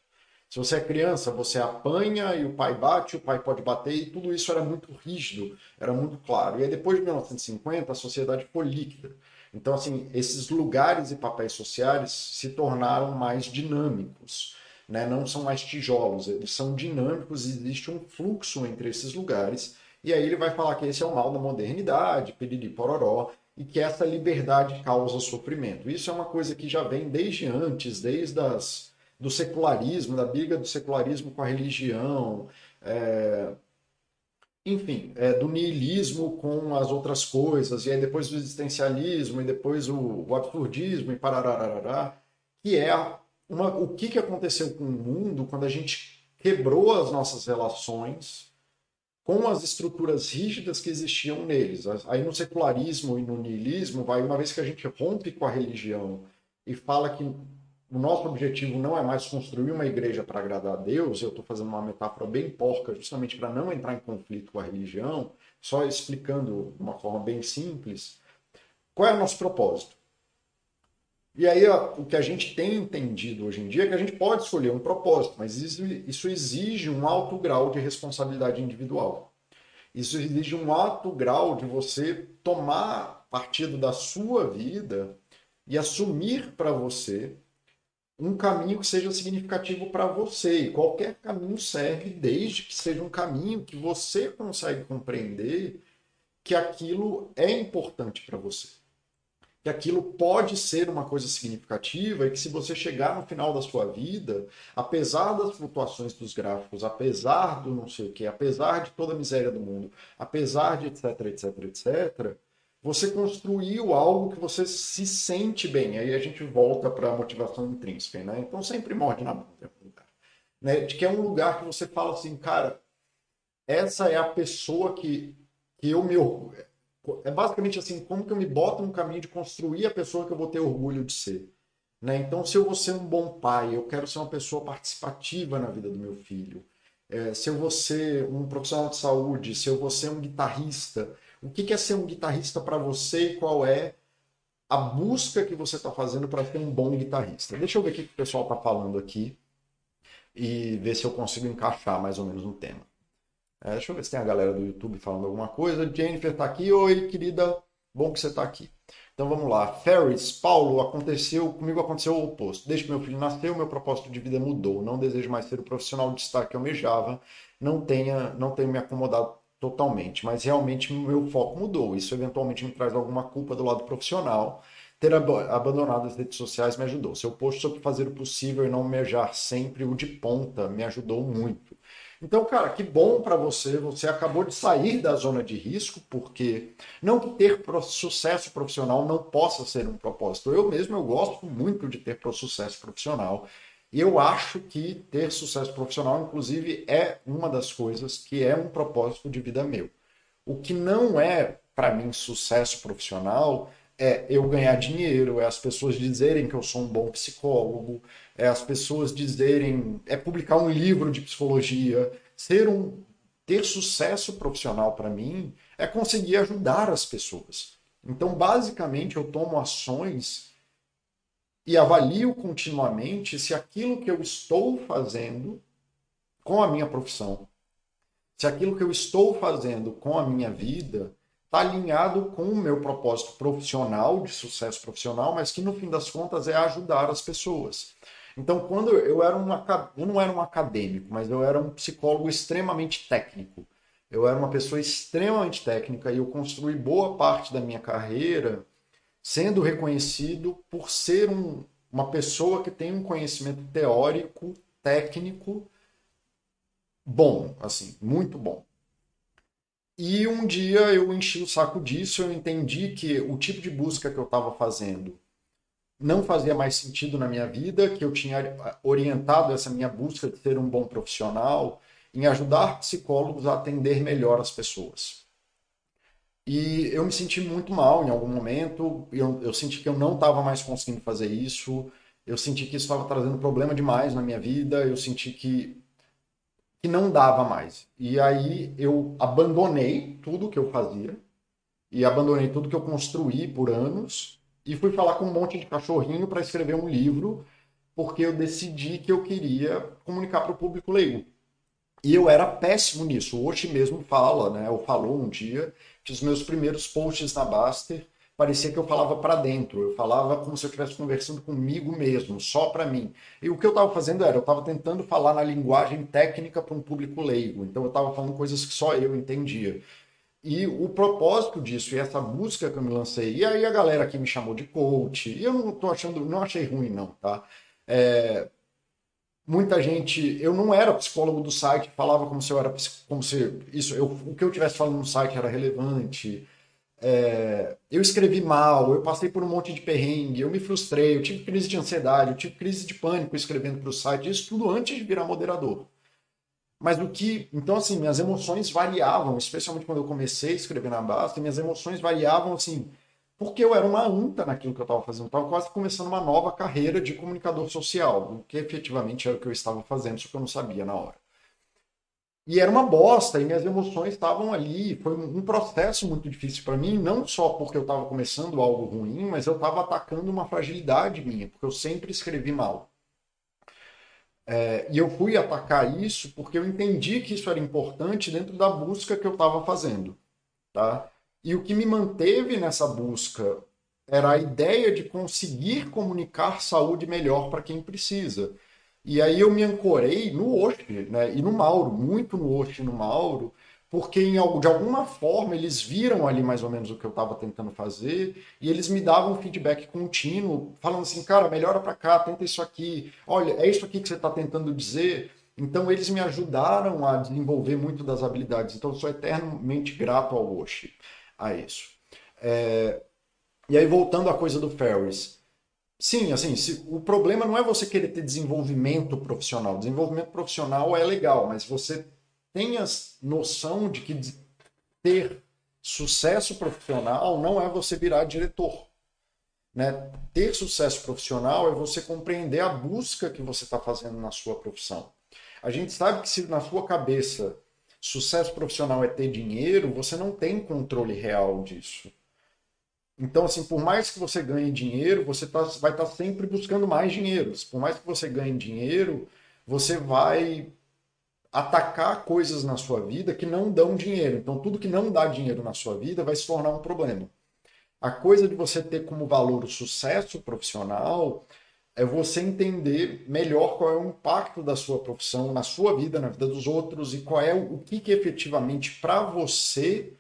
Se você é criança, você apanha e o pai bate, o pai pode bater, e tudo isso era muito rígido, era muito claro. E aí, depois de 1950, a sociedade foi líquida. Então, assim, esses lugares e papéis sociais se tornaram mais dinâmicos. Né? Não são mais tijolos, eles são dinâmicos existe um fluxo entre esses lugares. E aí ele vai falar que esse é o mal da modernidade, piriri pororó, e que essa liberdade causa sofrimento. Isso é uma coisa que já vem desde antes, desde as do secularismo, da briga do secularismo com a religião, é, enfim, é, do niilismo com as outras coisas, e aí depois do existencialismo, e depois o, o absurdismo, e parararará, que é uma, o que, que aconteceu com o mundo quando a gente quebrou as nossas relações com as estruturas rígidas que existiam neles. Aí no secularismo e no niilismo, vai uma vez que a gente rompe com a religião e fala que o nosso objetivo não é mais construir uma igreja para agradar a Deus, eu estou fazendo uma metáfora bem porca, justamente para não entrar em conflito com a religião, só explicando de uma forma bem simples, qual é o nosso propósito? E aí, ó, o que a gente tem entendido hoje em dia é que a gente pode escolher um propósito, mas isso, isso exige um alto grau de responsabilidade individual. Isso exige um alto grau de você tomar partido da sua vida e assumir para você um caminho que seja significativo para você. E qualquer caminho serve, desde que seja um caminho que você consegue compreender que aquilo é importante para você. Que aquilo pode ser uma coisa significativa e que se você chegar no final da sua vida, apesar das flutuações dos gráficos, apesar do não sei o que, apesar de toda a miséria do mundo, apesar de etc, etc, etc, você construiu algo que você se sente bem. Aí a gente volta para a motivação intrínseca, né? Então sempre morde na bunda. Né? De que é um lugar que você fala assim, cara, essa é a pessoa que, que eu me orgulho. É basicamente assim, como que eu me boto no caminho de construir a pessoa que eu vou ter orgulho de ser. Né? Então, se eu vou ser um bom pai, eu quero ser uma pessoa participativa na vida do meu filho. É, se eu vou ser um profissional de saúde, se eu vou ser um guitarrista, o que é ser um guitarrista para você e qual é a busca que você está fazendo para ser um bom guitarrista. Deixa eu ver o que o pessoal está falando aqui e ver se eu consigo encaixar mais ou menos no tema. É, deixa eu ver se tem a galera do YouTube falando alguma coisa. Jennifer está aqui. Oi, querida. Bom que você está aqui. Então vamos lá. Ferris, Paulo, aconteceu, comigo aconteceu o oposto. Desde que meu filho nasceu, meu propósito de vida mudou. Não desejo mais ser o profissional de destaque que almejava. Não tenha, não tenho me acomodado totalmente, mas realmente meu foco mudou. Isso eventualmente me traz alguma culpa do lado profissional. Ter ab abandonado as redes sociais me ajudou. Seu post sobre fazer o possível e não mejar sempre o de ponta me ajudou muito. Então, cara, que bom para você. Você acabou de sair da zona de risco, porque não ter sucesso profissional não possa ser um propósito. Eu mesmo eu gosto muito de ter sucesso profissional. Eu acho que ter sucesso profissional, inclusive, é uma das coisas que é um propósito de vida meu. O que não é, para mim, sucesso profissional é eu ganhar dinheiro, é as pessoas dizerem que eu sou um bom psicólogo, é as pessoas dizerem, é publicar um livro de psicologia. Ser um ter sucesso profissional para mim é conseguir ajudar as pessoas. Então, basicamente, eu tomo ações e avalio continuamente se aquilo que eu estou fazendo com a minha profissão, se aquilo que eu estou fazendo com a minha vida está alinhado com o meu propósito profissional, de sucesso profissional, mas que no fim das contas é ajudar as pessoas. Então, quando eu era um, eu não era um acadêmico, mas eu era um psicólogo extremamente técnico. Eu era uma pessoa extremamente técnica e eu construí boa parte da minha carreira sendo reconhecido por ser um, uma pessoa que tem um conhecimento teórico, técnico bom, assim, muito bom. E um dia eu enchi o saco disso, eu entendi que o tipo de busca que eu estava fazendo não fazia mais sentido na minha vida, que eu tinha orientado essa minha busca de ser um bom profissional em ajudar psicólogos a atender melhor as pessoas. E eu me senti muito mal em algum momento, eu, eu senti que eu não estava mais conseguindo fazer isso, eu senti que isso estava trazendo problema demais na minha vida, eu senti que, que não dava mais. E aí eu abandonei tudo que eu fazia, e abandonei tudo que eu construí por anos, e fui falar com um monte de cachorrinho para escrever um livro, porque eu decidi que eu queria comunicar para o público leigo. E eu era péssimo nisso. Hoje mesmo fala, né? Ou falou um dia os meus primeiros posts na Baster parecia que eu falava para dentro. Eu falava como se eu estivesse conversando comigo mesmo, só para mim. E o que eu estava fazendo era, eu estava tentando falar na linguagem técnica para um público leigo. Então eu estava falando coisas que só eu entendia. E o propósito disso e essa busca que eu me lancei, e aí a galera aqui me chamou de coach, e eu não tô achando, não achei ruim não, tá? É, muita gente, eu não era psicólogo do site, falava como se eu era como se isso, eu, o que eu tivesse falando no site era relevante. É, eu escrevi mal, eu passei por um monte de perrengue, eu me frustrei, eu tive crise de ansiedade, eu tive crise de pânico escrevendo para o site, isso tudo antes de virar moderador. Mas o que. Então, assim, minhas emoções variavam, especialmente quando eu comecei a escrever na Basta, minhas emoções variavam, assim, porque eu era uma anta naquilo que eu estava fazendo. Estava quase começando uma nova carreira de comunicador social, o que efetivamente era o que eu estava fazendo, só que eu não sabia na hora. E era uma bosta, e minhas emoções estavam ali. Foi um processo muito difícil para mim, não só porque eu estava começando algo ruim, mas eu estava atacando uma fragilidade minha, porque eu sempre escrevi mal. É, e eu fui atacar isso porque eu entendi que isso era importante dentro da busca que eu estava fazendo. Tá? E o que me manteve nessa busca era a ideia de conseguir comunicar saúde melhor para quem precisa. E aí eu me ancorei no Osh, né? E no Mauro, muito no Osh e no Mauro, porque em, de alguma forma eles viram ali mais ou menos o que eu estava tentando fazer e eles me davam feedback contínuo, falando assim, cara, melhora para cá, tenta isso aqui, olha, é isso aqui que você está tentando dizer. Então eles me ajudaram a desenvolver muito das habilidades. Então eu sou eternamente grato ao Oshi, a isso. É... E aí voltando à coisa do Ferris. Sim, assim, se, o problema não é você querer ter desenvolvimento profissional. Desenvolvimento profissional é legal, mas você tenha noção de que ter sucesso profissional não é você virar diretor. Né? Ter sucesso profissional é você compreender a busca que você está fazendo na sua profissão. A gente sabe que se na sua cabeça sucesso profissional é ter dinheiro, você não tem controle real disso. Então, assim, por mais que você ganhe dinheiro, você tá, vai estar tá sempre buscando mais dinheiro. Por mais que você ganhe dinheiro, você vai atacar coisas na sua vida que não dão dinheiro. Então, tudo que não dá dinheiro na sua vida vai se tornar um problema. A coisa de você ter como valor o sucesso profissional é você entender melhor qual é o impacto da sua profissão na sua vida, na vida dos outros e qual é o que, que efetivamente para você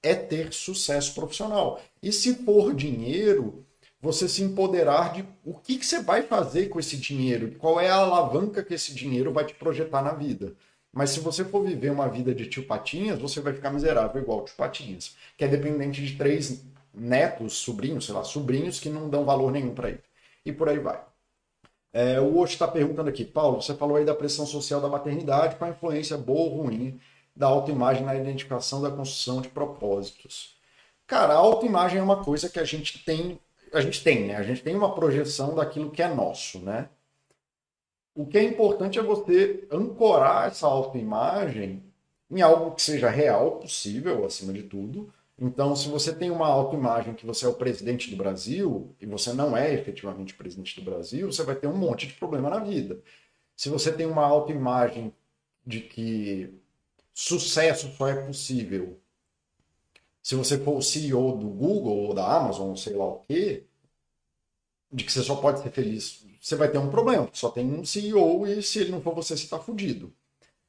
é ter sucesso profissional. E se for dinheiro, você se empoderar de o que, que você vai fazer com esse dinheiro, qual é a alavanca que esse dinheiro vai te projetar na vida. Mas se você for viver uma vida de tio Patinhas, você vai ficar miserável igual tio Patinhas, que é dependente de três netos, sobrinhos, sei lá, sobrinhos que não dão valor nenhum para ele. E por aí vai. É, o Osh está perguntando aqui, Paulo, você falou aí da pressão social da maternidade, com a influência boa ou ruim da autoimagem na identificação da construção de propósitos. Cara, a autoimagem é uma coisa que a gente tem, a gente tem, né? A gente tem uma projeção daquilo que é nosso, né? O que é importante é você ancorar essa autoimagem em algo que seja real, possível, acima de tudo. Então, se você tem uma autoimagem que você é o presidente do Brasil e você não é efetivamente presidente do Brasil, você vai ter um monte de problema na vida. Se você tem uma autoimagem de que sucesso só é possível se você for o CEO do Google ou da Amazon, sei lá o quê, de que você só pode ser feliz você vai ter um problema, só tem um CEO e se ele não for você, você está fudido.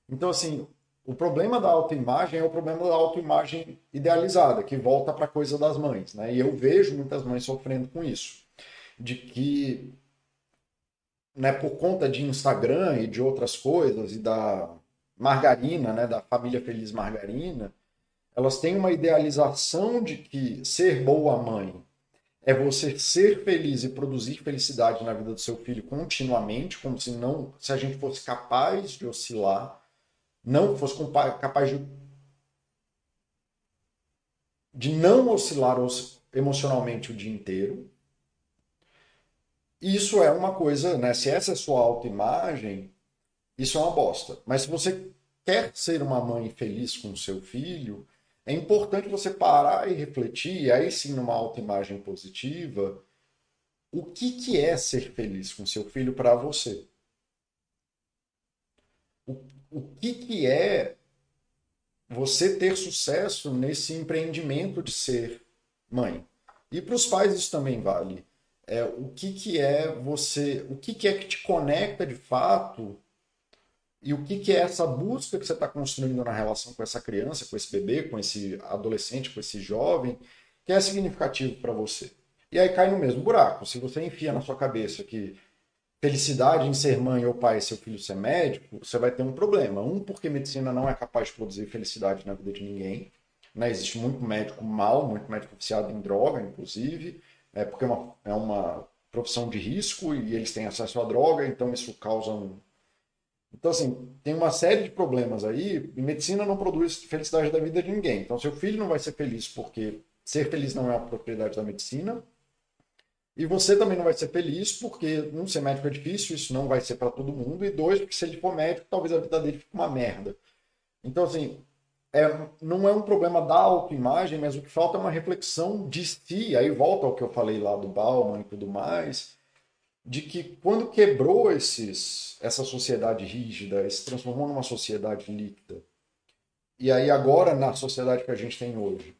Então, assim, o problema da autoimagem é o problema da autoimagem idealizada, que volta para a coisa das mães. Né? E eu vejo muitas mães sofrendo com isso. De que, né, por conta de Instagram e de outras coisas, e da margarina, né, da família feliz margarina, elas têm uma idealização de que ser boa mãe é você ser feliz e produzir felicidade na vida do seu filho continuamente, como se não, se a gente fosse capaz de oscilar, não fosse capaz de de não oscilar emocionalmente o dia inteiro. Isso é uma coisa, né? Se essa é a sua autoimagem, isso é uma bosta. Mas se você quer ser uma mãe feliz com o seu filho, é importante você parar e refletir, e aí sim numa autoimagem positiva, o que, que é ser feliz com seu filho para você? O, o que, que é você ter sucesso nesse empreendimento de ser mãe? E para os pais isso também vale. É, o que, que é você, o que, que é que te conecta de fato e o que, que é essa busca que você está construindo na relação com essa criança, com esse bebê, com esse adolescente, com esse jovem, que é significativo para você. E aí cai no mesmo buraco. Se você enfia na sua cabeça que felicidade em ser mãe ou pai e seu filho ser médico, você vai ter um problema. Um, porque medicina não é capaz de produzir felicidade na vida de ninguém. Né? Existe muito médico mal, muito médico viciado em droga, inclusive, é porque é uma, é uma profissão de risco e eles têm acesso à droga, então isso causa um, então, assim, tem uma série de problemas aí, e medicina não produz felicidade da vida de ninguém. Então, seu filho não vai ser feliz porque ser feliz não é a propriedade da medicina. E você também não vai ser feliz porque, um, ser médico é difícil, isso não vai ser para todo mundo. E dois, porque se ele for médico, talvez a vida dele fique uma merda. Então, assim, é, não é um problema da autoimagem, mas o que falta é uma reflexão de si. Aí volta ao que eu falei lá do Bauman e tudo mais de que quando quebrou esses, essa sociedade rígida, se transformou numa sociedade líquida, e aí agora na sociedade que a gente tem hoje,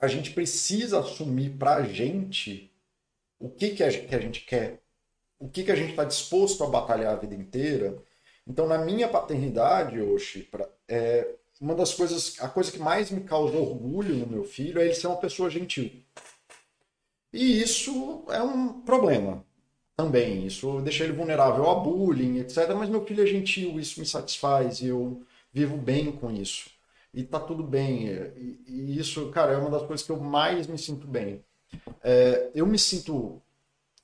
a gente precisa assumir para a gente o que, que, a, gente, quer, o que, que a gente está disposto a batalhar a vida inteira. Então, na minha paternidade, Oxi, é, uma das coisas, a coisa que mais me causa orgulho no meu filho é ele ser uma pessoa gentil. E isso é um problema também. Isso deixa ele vulnerável a bullying, etc. Mas meu filho é gentil, isso me satisfaz e eu vivo bem com isso. E tá tudo bem. E, e isso, cara, é uma das coisas que eu mais me sinto bem. É, eu me sinto,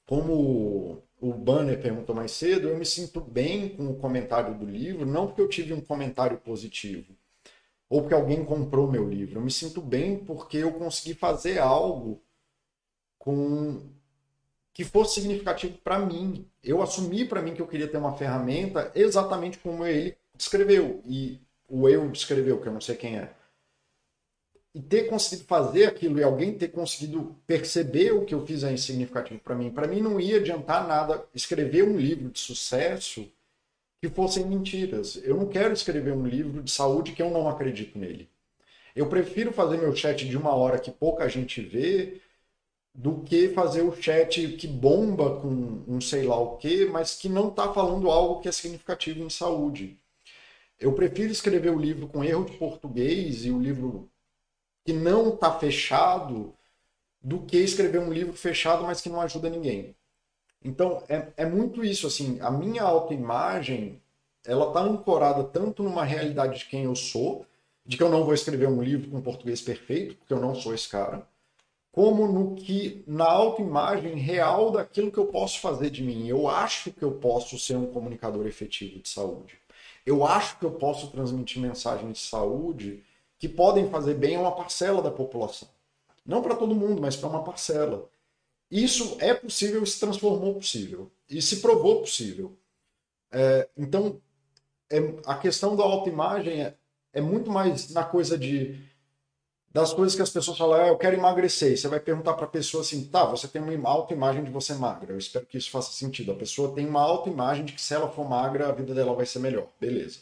como o Banner perguntou mais cedo, eu me sinto bem com o comentário do livro, não porque eu tive um comentário positivo, ou porque alguém comprou meu livro. Eu me sinto bem porque eu consegui fazer algo com que fosse significativo para mim. Eu assumi para mim que eu queria ter uma ferramenta exatamente como ele descreveu e o eu descreveu, que eu não sei quem é. E ter conseguido fazer aquilo e alguém ter conseguido perceber o que eu fiz é significativo para mim. Para mim não ia adiantar nada escrever um livro de sucesso que fossem mentiras. Eu não quero escrever um livro de saúde que eu não acredito nele. Eu prefiro fazer meu chat de uma hora que pouca gente vê do que fazer o chat que bomba com um sei lá o que, mas que não está falando algo que é significativo em saúde. Eu prefiro escrever o livro com erro de português e o livro que não está fechado do que escrever um livro fechado, mas que não ajuda ninguém. Então, é, é muito isso, assim, a minha autoimagem, ela está ancorada tanto numa realidade de quem eu sou, de que eu não vou escrever um livro com português perfeito, porque eu não sou esse cara, como no que na autoimagem real daquilo que eu posso fazer de mim. Eu acho que eu posso ser um comunicador efetivo de saúde. Eu acho que eu posso transmitir mensagens de saúde que podem fazer bem a uma parcela da população. Não para todo mundo, mas para uma parcela. Isso é possível se transformou possível. E se provou possível. É, então, é, a questão da autoimagem é, é muito mais na coisa de das coisas que as pessoas falam, ah, eu quero emagrecer. E você vai perguntar para a pessoa assim, tá, você tem uma autoimagem de você magra. Eu espero que isso faça sentido. A pessoa tem uma autoimagem de que se ela for magra, a vida dela vai ser melhor. Beleza.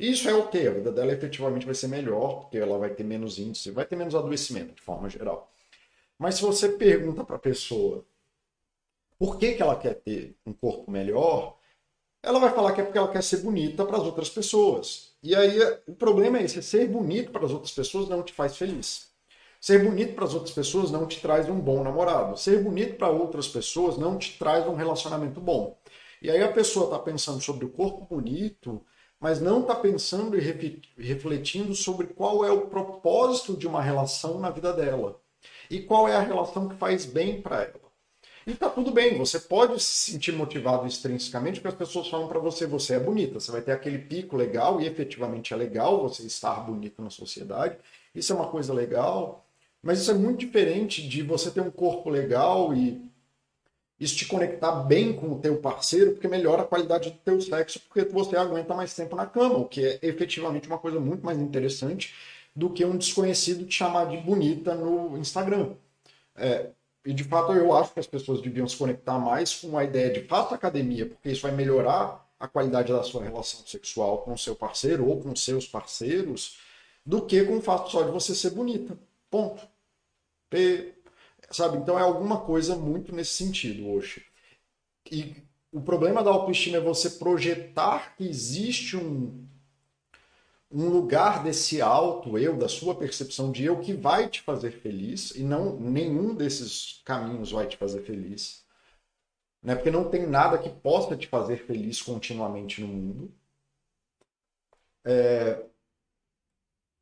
Isso é o quê? A vida dela efetivamente vai ser melhor, porque ela vai ter menos índice, vai ter menos adoecimento, de forma geral. Mas se você pergunta para a pessoa por que, que ela quer ter um corpo melhor, ela vai falar que é porque ela quer ser bonita para as outras pessoas. E aí o problema é esse: ser bonito para as outras pessoas não te faz feliz. Ser bonito para as outras pessoas não te traz um bom namorado. Ser bonito para outras pessoas não te traz um relacionamento bom. E aí a pessoa está pensando sobre o corpo bonito, mas não está pensando e refletindo sobre qual é o propósito de uma relação na vida dela e qual é a relação que faz bem para ela. E tá tudo bem, você pode se sentir motivado extrinsecamente porque as pessoas falam para você, você é bonita, você vai ter aquele pico legal e efetivamente é legal você estar bonito na sociedade. Isso é uma coisa legal, mas isso é muito diferente de você ter um corpo legal e isso te conectar bem com o teu parceiro, porque melhora a qualidade do teu sexo, porque você aguenta mais tempo na cama, o que é efetivamente uma coisa muito mais interessante do que um desconhecido te chamar de bonita no Instagram. É, e de fato eu acho que as pessoas deviam se conectar mais com a ideia de faça academia, porque isso vai melhorar a qualidade da sua relação sexual com o seu parceiro ou com seus parceiros, do que com o fato só de você ser bonita. Ponto. P... Sabe? Então é alguma coisa muito nesse sentido hoje. E o problema da autoestima é você projetar que existe um, um lugar desse alto eu, da sua percepção de eu, que vai te fazer feliz, e não nenhum desses caminhos vai te fazer feliz. Né? Porque não tem nada que possa te fazer feliz continuamente no mundo. É...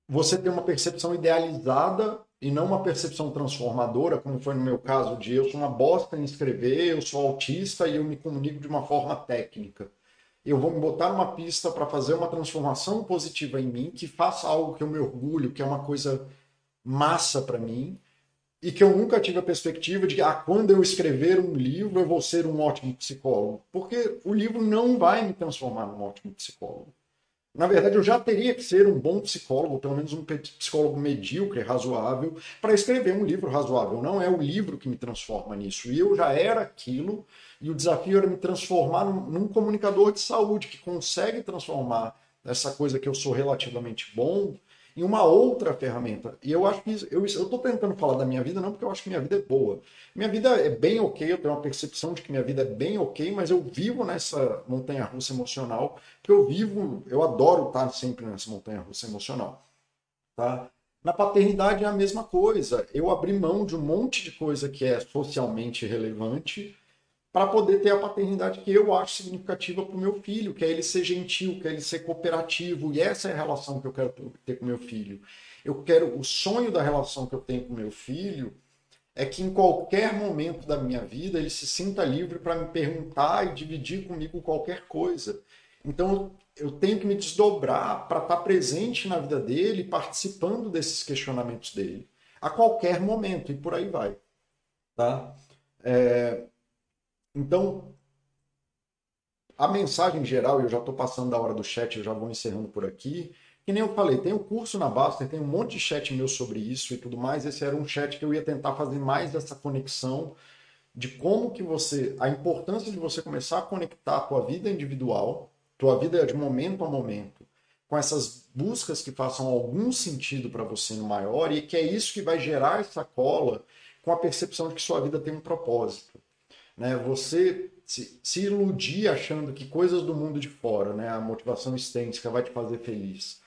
Você tem uma percepção idealizada e não uma percepção transformadora, como foi no meu caso de eu sou uma bosta em escrever, eu sou autista e eu me comunico de uma forma técnica eu vou me botar numa pista para fazer uma transformação positiva em mim, que faça algo que eu me orgulho, que é uma coisa massa para mim, e que eu nunca tive a perspectiva de ah, quando eu escrever um livro eu vou ser um ótimo psicólogo. Porque o livro não vai me transformar num ótimo psicólogo. Na verdade, eu já teria que ser um bom psicólogo, pelo menos um psicólogo medíocre, razoável, para escrever um livro razoável. Não é o livro que me transforma nisso. E eu já era aquilo e o desafio era me transformar num, num comunicador de saúde que consegue transformar essa coisa que eu sou relativamente bom em uma outra ferramenta. E eu acho que eu estou tentando falar da minha vida não porque eu acho que minha vida é boa. Minha vida é bem ok, eu tenho uma percepção de que minha vida é bem ok, mas eu vivo nessa montanha russa emocional, porque eu vivo, eu adoro estar sempre nessa montanha russa emocional. Tá? Na paternidade é a mesma coisa. Eu abri mão de um monte de coisa que é socialmente relevante para poder ter a paternidade que eu acho significativa para o meu filho, que é ele ser gentil, que é ele ser cooperativo, e essa é a relação que eu quero ter com meu filho. Eu quero o sonho da relação que eu tenho com meu filho é que em qualquer momento da minha vida ele se sinta livre para me perguntar e dividir comigo qualquer coisa. Então eu tenho que me desdobrar para estar tá presente na vida dele, participando desses questionamentos dele, a qualquer momento, e por aí vai. Tá? É, então, a mensagem geral, e eu já estou passando da hora do chat, eu já vou encerrando por aqui. Que nem eu falei, tem um curso na Baster, tem um monte de chat meu sobre isso e tudo mais. Esse era um chat que eu ia tentar fazer mais dessa conexão de como que você, a importância de você começar a conectar a tua vida individual, tua vida de momento a momento, com essas buscas que façam algum sentido para você no maior e que é isso que vai gerar essa cola com a percepção de que sua vida tem um propósito. Né? Você se, se iludir achando que coisas do mundo de fora, né? a motivação extrínseca vai te fazer feliz,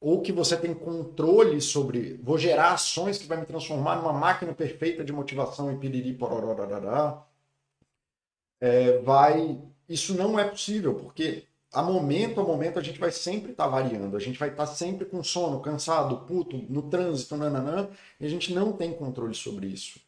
ou que você tem controle sobre, vou gerar ações que vai me transformar numa máquina perfeita de motivação e piriri porororororá, é, vai, isso não é possível, porque a momento a momento a gente vai sempre estar tá variando, a gente vai estar tá sempre com sono, cansado, puto, no trânsito, nananã, e a gente não tem controle sobre isso.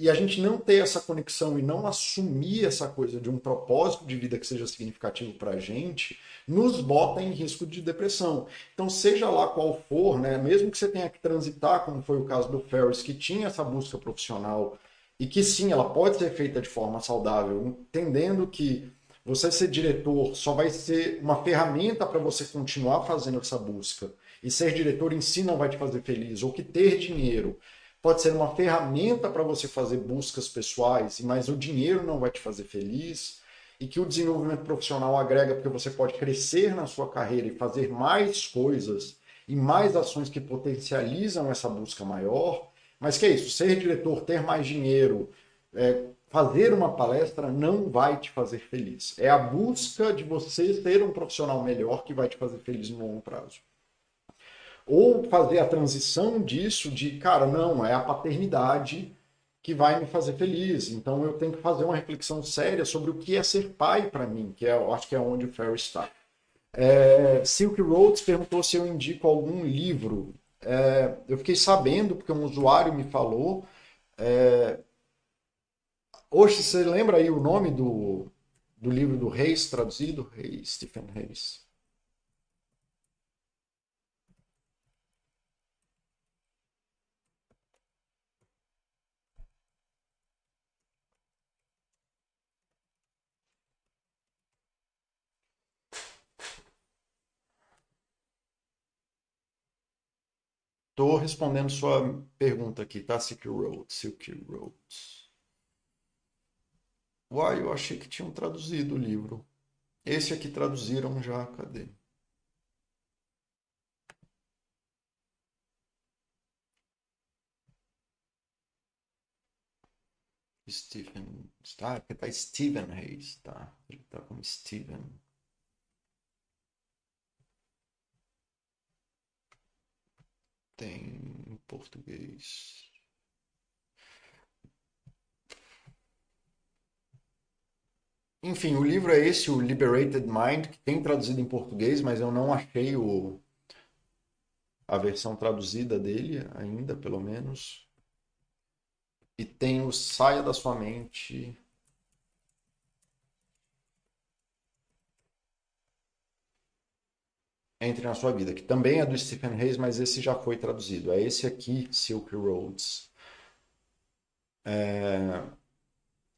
E a gente não ter essa conexão e não assumir essa coisa de um propósito de vida que seja significativo para a gente, nos bota em risco de depressão. Então, seja lá qual for, né, mesmo que você tenha que transitar, como foi o caso do Ferris, que tinha essa busca profissional e que sim, ela pode ser feita de forma saudável, entendendo que você ser diretor só vai ser uma ferramenta para você continuar fazendo essa busca. E ser diretor em si não vai te fazer feliz, ou que ter dinheiro pode ser uma ferramenta para você fazer buscas pessoais, mas o dinheiro não vai te fazer feliz, e que o desenvolvimento profissional agrega porque você pode crescer na sua carreira e fazer mais coisas e mais ações que potencializam essa busca maior. Mas que é isso, ser diretor, ter mais dinheiro, é, fazer uma palestra não vai te fazer feliz. É a busca de você ser um profissional melhor que vai te fazer feliz no longo prazo ou fazer a transição disso de, cara, não, é a paternidade que vai me fazer feliz. Então eu tenho que fazer uma reflexão séria sobre o que é ser pai para mim, que é, eu acho que é onde o Ferry está. É, Silk Roads perguntou se eu indico algum livro. É, eu fiquei sabendo, porque um usuário me falou. É, Hoje, você lembra aí o nome do, do livro do Reis traduzido? Reis, Stephen Reis. Estou respondendo sua pergunta aqui, tá? Silk Road, Silk Road. Uai, eu achei que tinham traduzido o livro. Esse aqui traduziram já, cadê? Stephen. Tá, porque tá Steven Reis, tá? Ele tá como Steven. Tem em português? Enfim, o livro é esse, o Liberated Mind, que tem traduzido em português, mas eu não achei o, a versão traduzida dele ainda, pelo menos. E tem o Saia da Sua Mente, entre na sua vida, que também é do Stephen Hayes, mas esse já foi traduzido. É esse aqui, Silk Roads. É...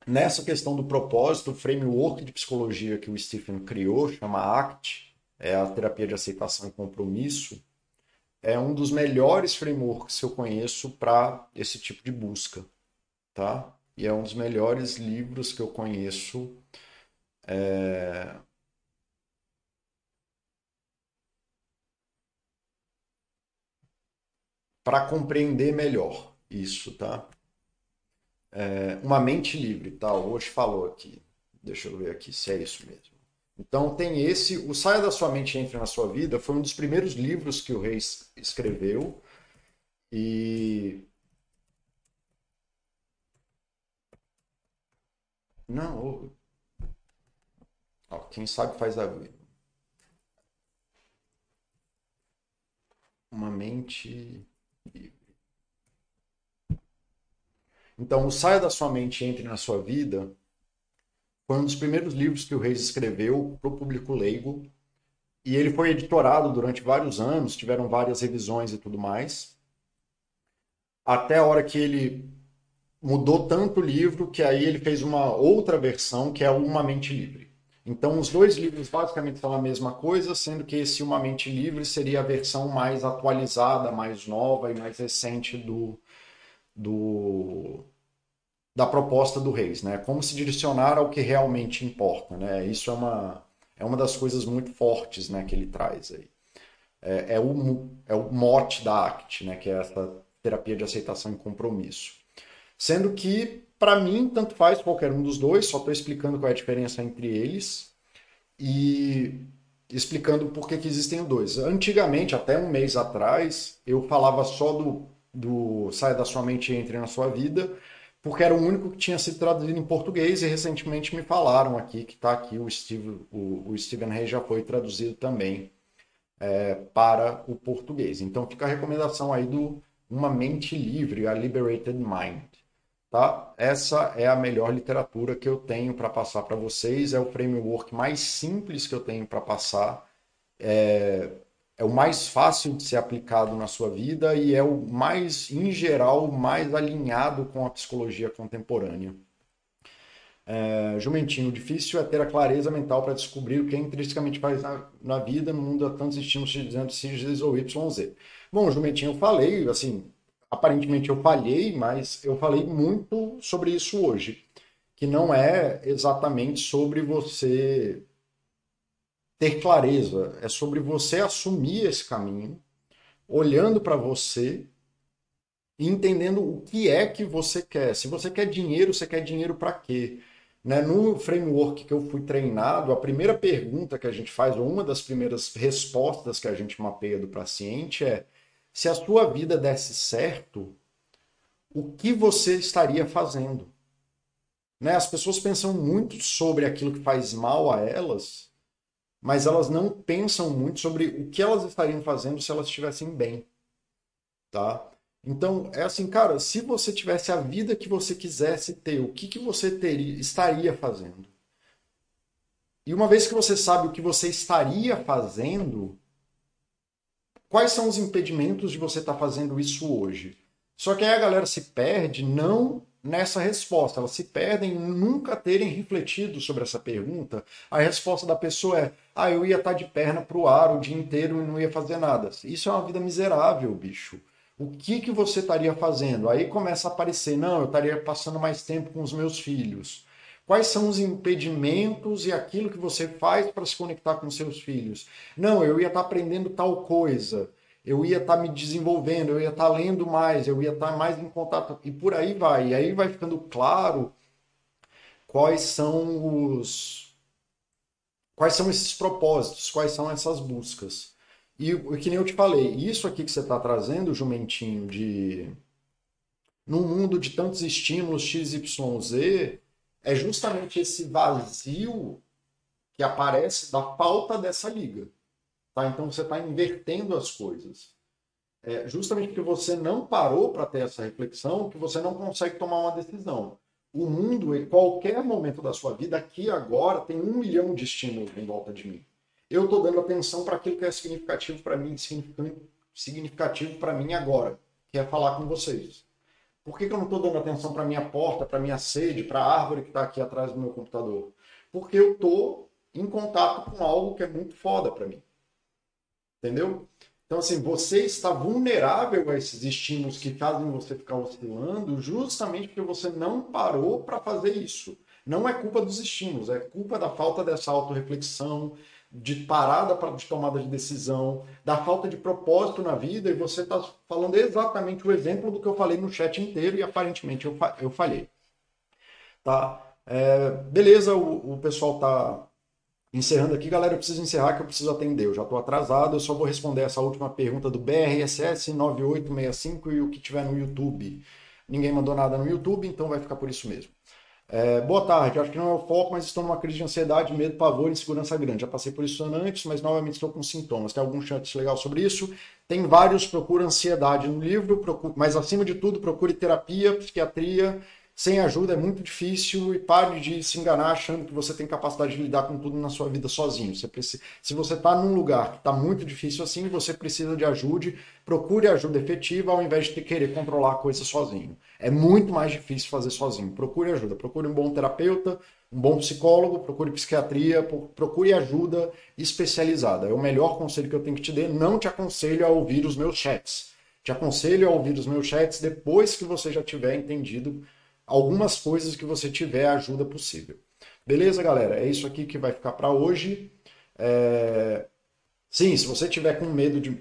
Nessa questão do propósito, o framework de psicologia que o Stephen criou, chama ACT, é a terapia de aceitação e compromisso, é um dos melhores frameworks que eu conheço para esse tipo de busca, tá? E é um dos melhores livros que eu conheço é para compreender melhor isso, tá? É, uma mente livre, tá? Hoje falou aqui. Deixa eu ver aqui se é isso mesmo. Então tem esse, o Saia da Sua Mente Entre na Sua Vida foi um dos primeiros livros que o Reis escreveu e não, ó, quem sabe faz a uma mente. Então, o Saia da Sua Mente Entre na Sua Vida foi um dos primeiros livros que o Reis escreveu para o público leigo. E ele foi editorado durante vários anos, tiveram várias revisões e tudo mais. Até a hora que ele mudou tanto o livro que aí ele fez uma outra versão, que é Uma Mente Livre. Então, os dois livros basicamente são a mesma coisa, sendo que esse Uma Mente Livre seria a versão mais atualizada, mais nova e mais recente do, do, da proposta do Reis, né? Como se direcionar ao que realmente importa, né? Isso é uma, é uma das coisas muito fortes, né, que ele traz aí. É, é, o, é o mote da ACT, né, que é essa terapia de aceitação e compromisso. Sendo que, para mim, tanto faz qualquer um dos dois, só estou explicando qual é a diferença entre eles e explicando por que, que existem dois. Antigamente, até um mês atrás, eu falava só do, do Saia da Sua Mente e Entre na Sua Vida, porque era o único que tinha sido traduzido em português e recentemente me falaram aqui que está aqui o, Steve, o, o Stephen Hay já foi traduzido também é, para o português. Então fica a recomendação aí do Uma Mente Livre, a Liberated Mind. Tá? Essa é a melhor literatura que eu tenho para passar para vocês, é o framework mais simples que eu tenho para passar. É, é o mais fácil de ser aplicado na sua vida e é o mais, em geral, mais alinhado com a psicologia contemporânea. É, Jumentinho, difícil é ter a clareza mental para descobrir o que é intrinsecamente faz na, na vida, no mundo há tantos estímulos dizendo se X ou Y, Z. Bom, Jumentinho, eu falei, assim, aparentemente eu falhei, mas eu falei muito sobre isso hoje, que não é exatamente sobre você ter clareza, é sobre você assumir esse caminho, olhando para você e entendendo o que é que você quer. Se você quer dinheiro, você quer dinheiro para quê? Né? No framework que eu fui treinado, a primeira pergunta que a gente faz, ou uma das primeiras respostas que a gente mapeia do paciente é: se a sua vida desse certo, o que você estaria fazendo? Né? As pessoas pensam muito sobre aquilo que faz mal a elas mas elas não pensam muito sobre o que elas estariam fazendo se elas estivessem bem, tá? Então, é assim, cara, se você tivesse a vida que você quisesse ter, o que, que você teria, estaria fazendo? E uma vez que você sabe o que você estaria fazendo, quais são os impedimentos de você estar tá fazendo isso hoje? Só que aí a galera se perde não nessa resposta. Elas se perdem em nunca terem refletido sobre essa pergunta. A resposta da pessoa é: ah, eu ia estar de perna pro ar o dia inteiro e não ia fazer nada. Isso é uma vida miserável, bicho. O que, que você estaria fazendo? Aí começa a aparecer: não, eu estaria passando mais tempo com os meus filhos. Quais são os impedimentos e aquilo que você faz para se conectar com seus filhos? Não, eu ia estar aprendendo tal coisa eu ia estar tá me desenvolvendo, eu ia estar tá lendo mais, eu ia estar tá mais em contato e por aí vai. E aí vai ficando claro quais são os quais são esses propósitos, quais são essas buscas. E que nem eu te falei, isso aqui que você está trazendo, jumentinho, de num mundo de tantos estímulos XYZ, é justamente esse vazio que aparece da falta dessa liga. Tá? Então você está invertendo as coisas. É justamente porque você não parou para ter essa reflexão que você não consegue tomar uma decisão. O mundo, em qualquer momento da sua vida, aqui agora, tem um milhão de estímulos em volta de mim. Eu estou dando atenção para aquilo que é significativo para mim, significativo para mim agora, que é falar com vocês. Por que, que eu não estou dando atenção para minha porta, para minha sede, para a árvore que está aqui atrás do meu computador? Porque eu estou em contato com algo que é muito foda para mim. Entendeu? Então, assim, você está vulnerável a esses estímulos que fazem você ficar oscilando justamente porque você não parou para fazer isso. Não é culpa dos estímulos, é culpa da falta dessa autorreflexão, de parada para de tomada de decisão, da falta de propósito na vida, e você está falando exatamente o exemplo do que eu falei no chat inteiro e aparentemente eu, eu falhei. Tá? É, beleza, o, o pessoal está encerrando aqui. Galera, eu preciso encerrar que eu preciso atender. Eu já estou atrasado, eu só vou responder essa última pergunta do BRSS 9865 e o que tiver no YouTube. Ninguém mandou nada no YouTube, então vai ficar por isso mesmo. É, boa tarde, acho que não é o foco, mas estou numa crise de ansiedade, medo, pavor e insegurança grande. Já passei por isso antes, mas novamente estou com sintomas. Tem algum chat legal sobre isso? Tem vários, procura ansiedade no livro, procura, mas acima de tudo, procure terapia, psiquiatria sem ajuda é muito difícil e pare de se enganar achando que você tem capacidade de lidar com tudo na sua vida sozinho. Você precisa, se você está num lugar que está muito difícil assim, você precisa de ajuda, procure ajuda efetiva ao invés de querer controlar a coisa sozinho. É muito mais difícil fazer sozinho. Procure ajuda, procure um bom terapeuta, um bom psicólogo, procure psiquiatria, procure ajuda especializada. É o melhor conselho que eu tenho que te dar. Não te aconselho a ouvir os meus chats. Te aconselho a ouvir os meus chats depois que você já tiver entendido algumas coisas que você tiver ajuda possível. Beleza, galera? É isso aqui que vai ficar para hoje. É... Sim, se você tiver com medo de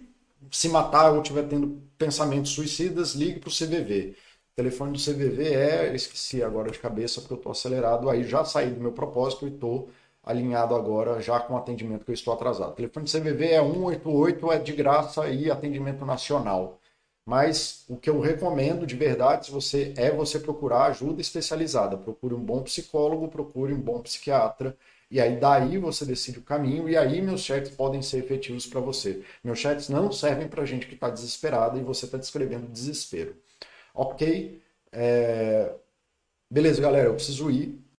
se matar ou tiver tendo pensamentos suicidas, ligue para o CVV. O telefone do CVV é, esqueci agora de cabeça porque eu estou acelerado, aí já saí do meu propósito e estou alinhado agora já com o atendimento que eu estou atrasado. O telefone do CVV é 188, é de graça e atendimento nacional. Mas o que eu recomendo de verdade você é você procurar ajuda especializada. Procure um bom psicólogo, procure um bom psiquiatra. E aí daí você decide o caminho e aí meus chats podem ser efetivos para você. Meus chats não servem para gente que está desesperada e você está descrevendo desespero. Ok? É... Beleza, galera, eu preciso ir.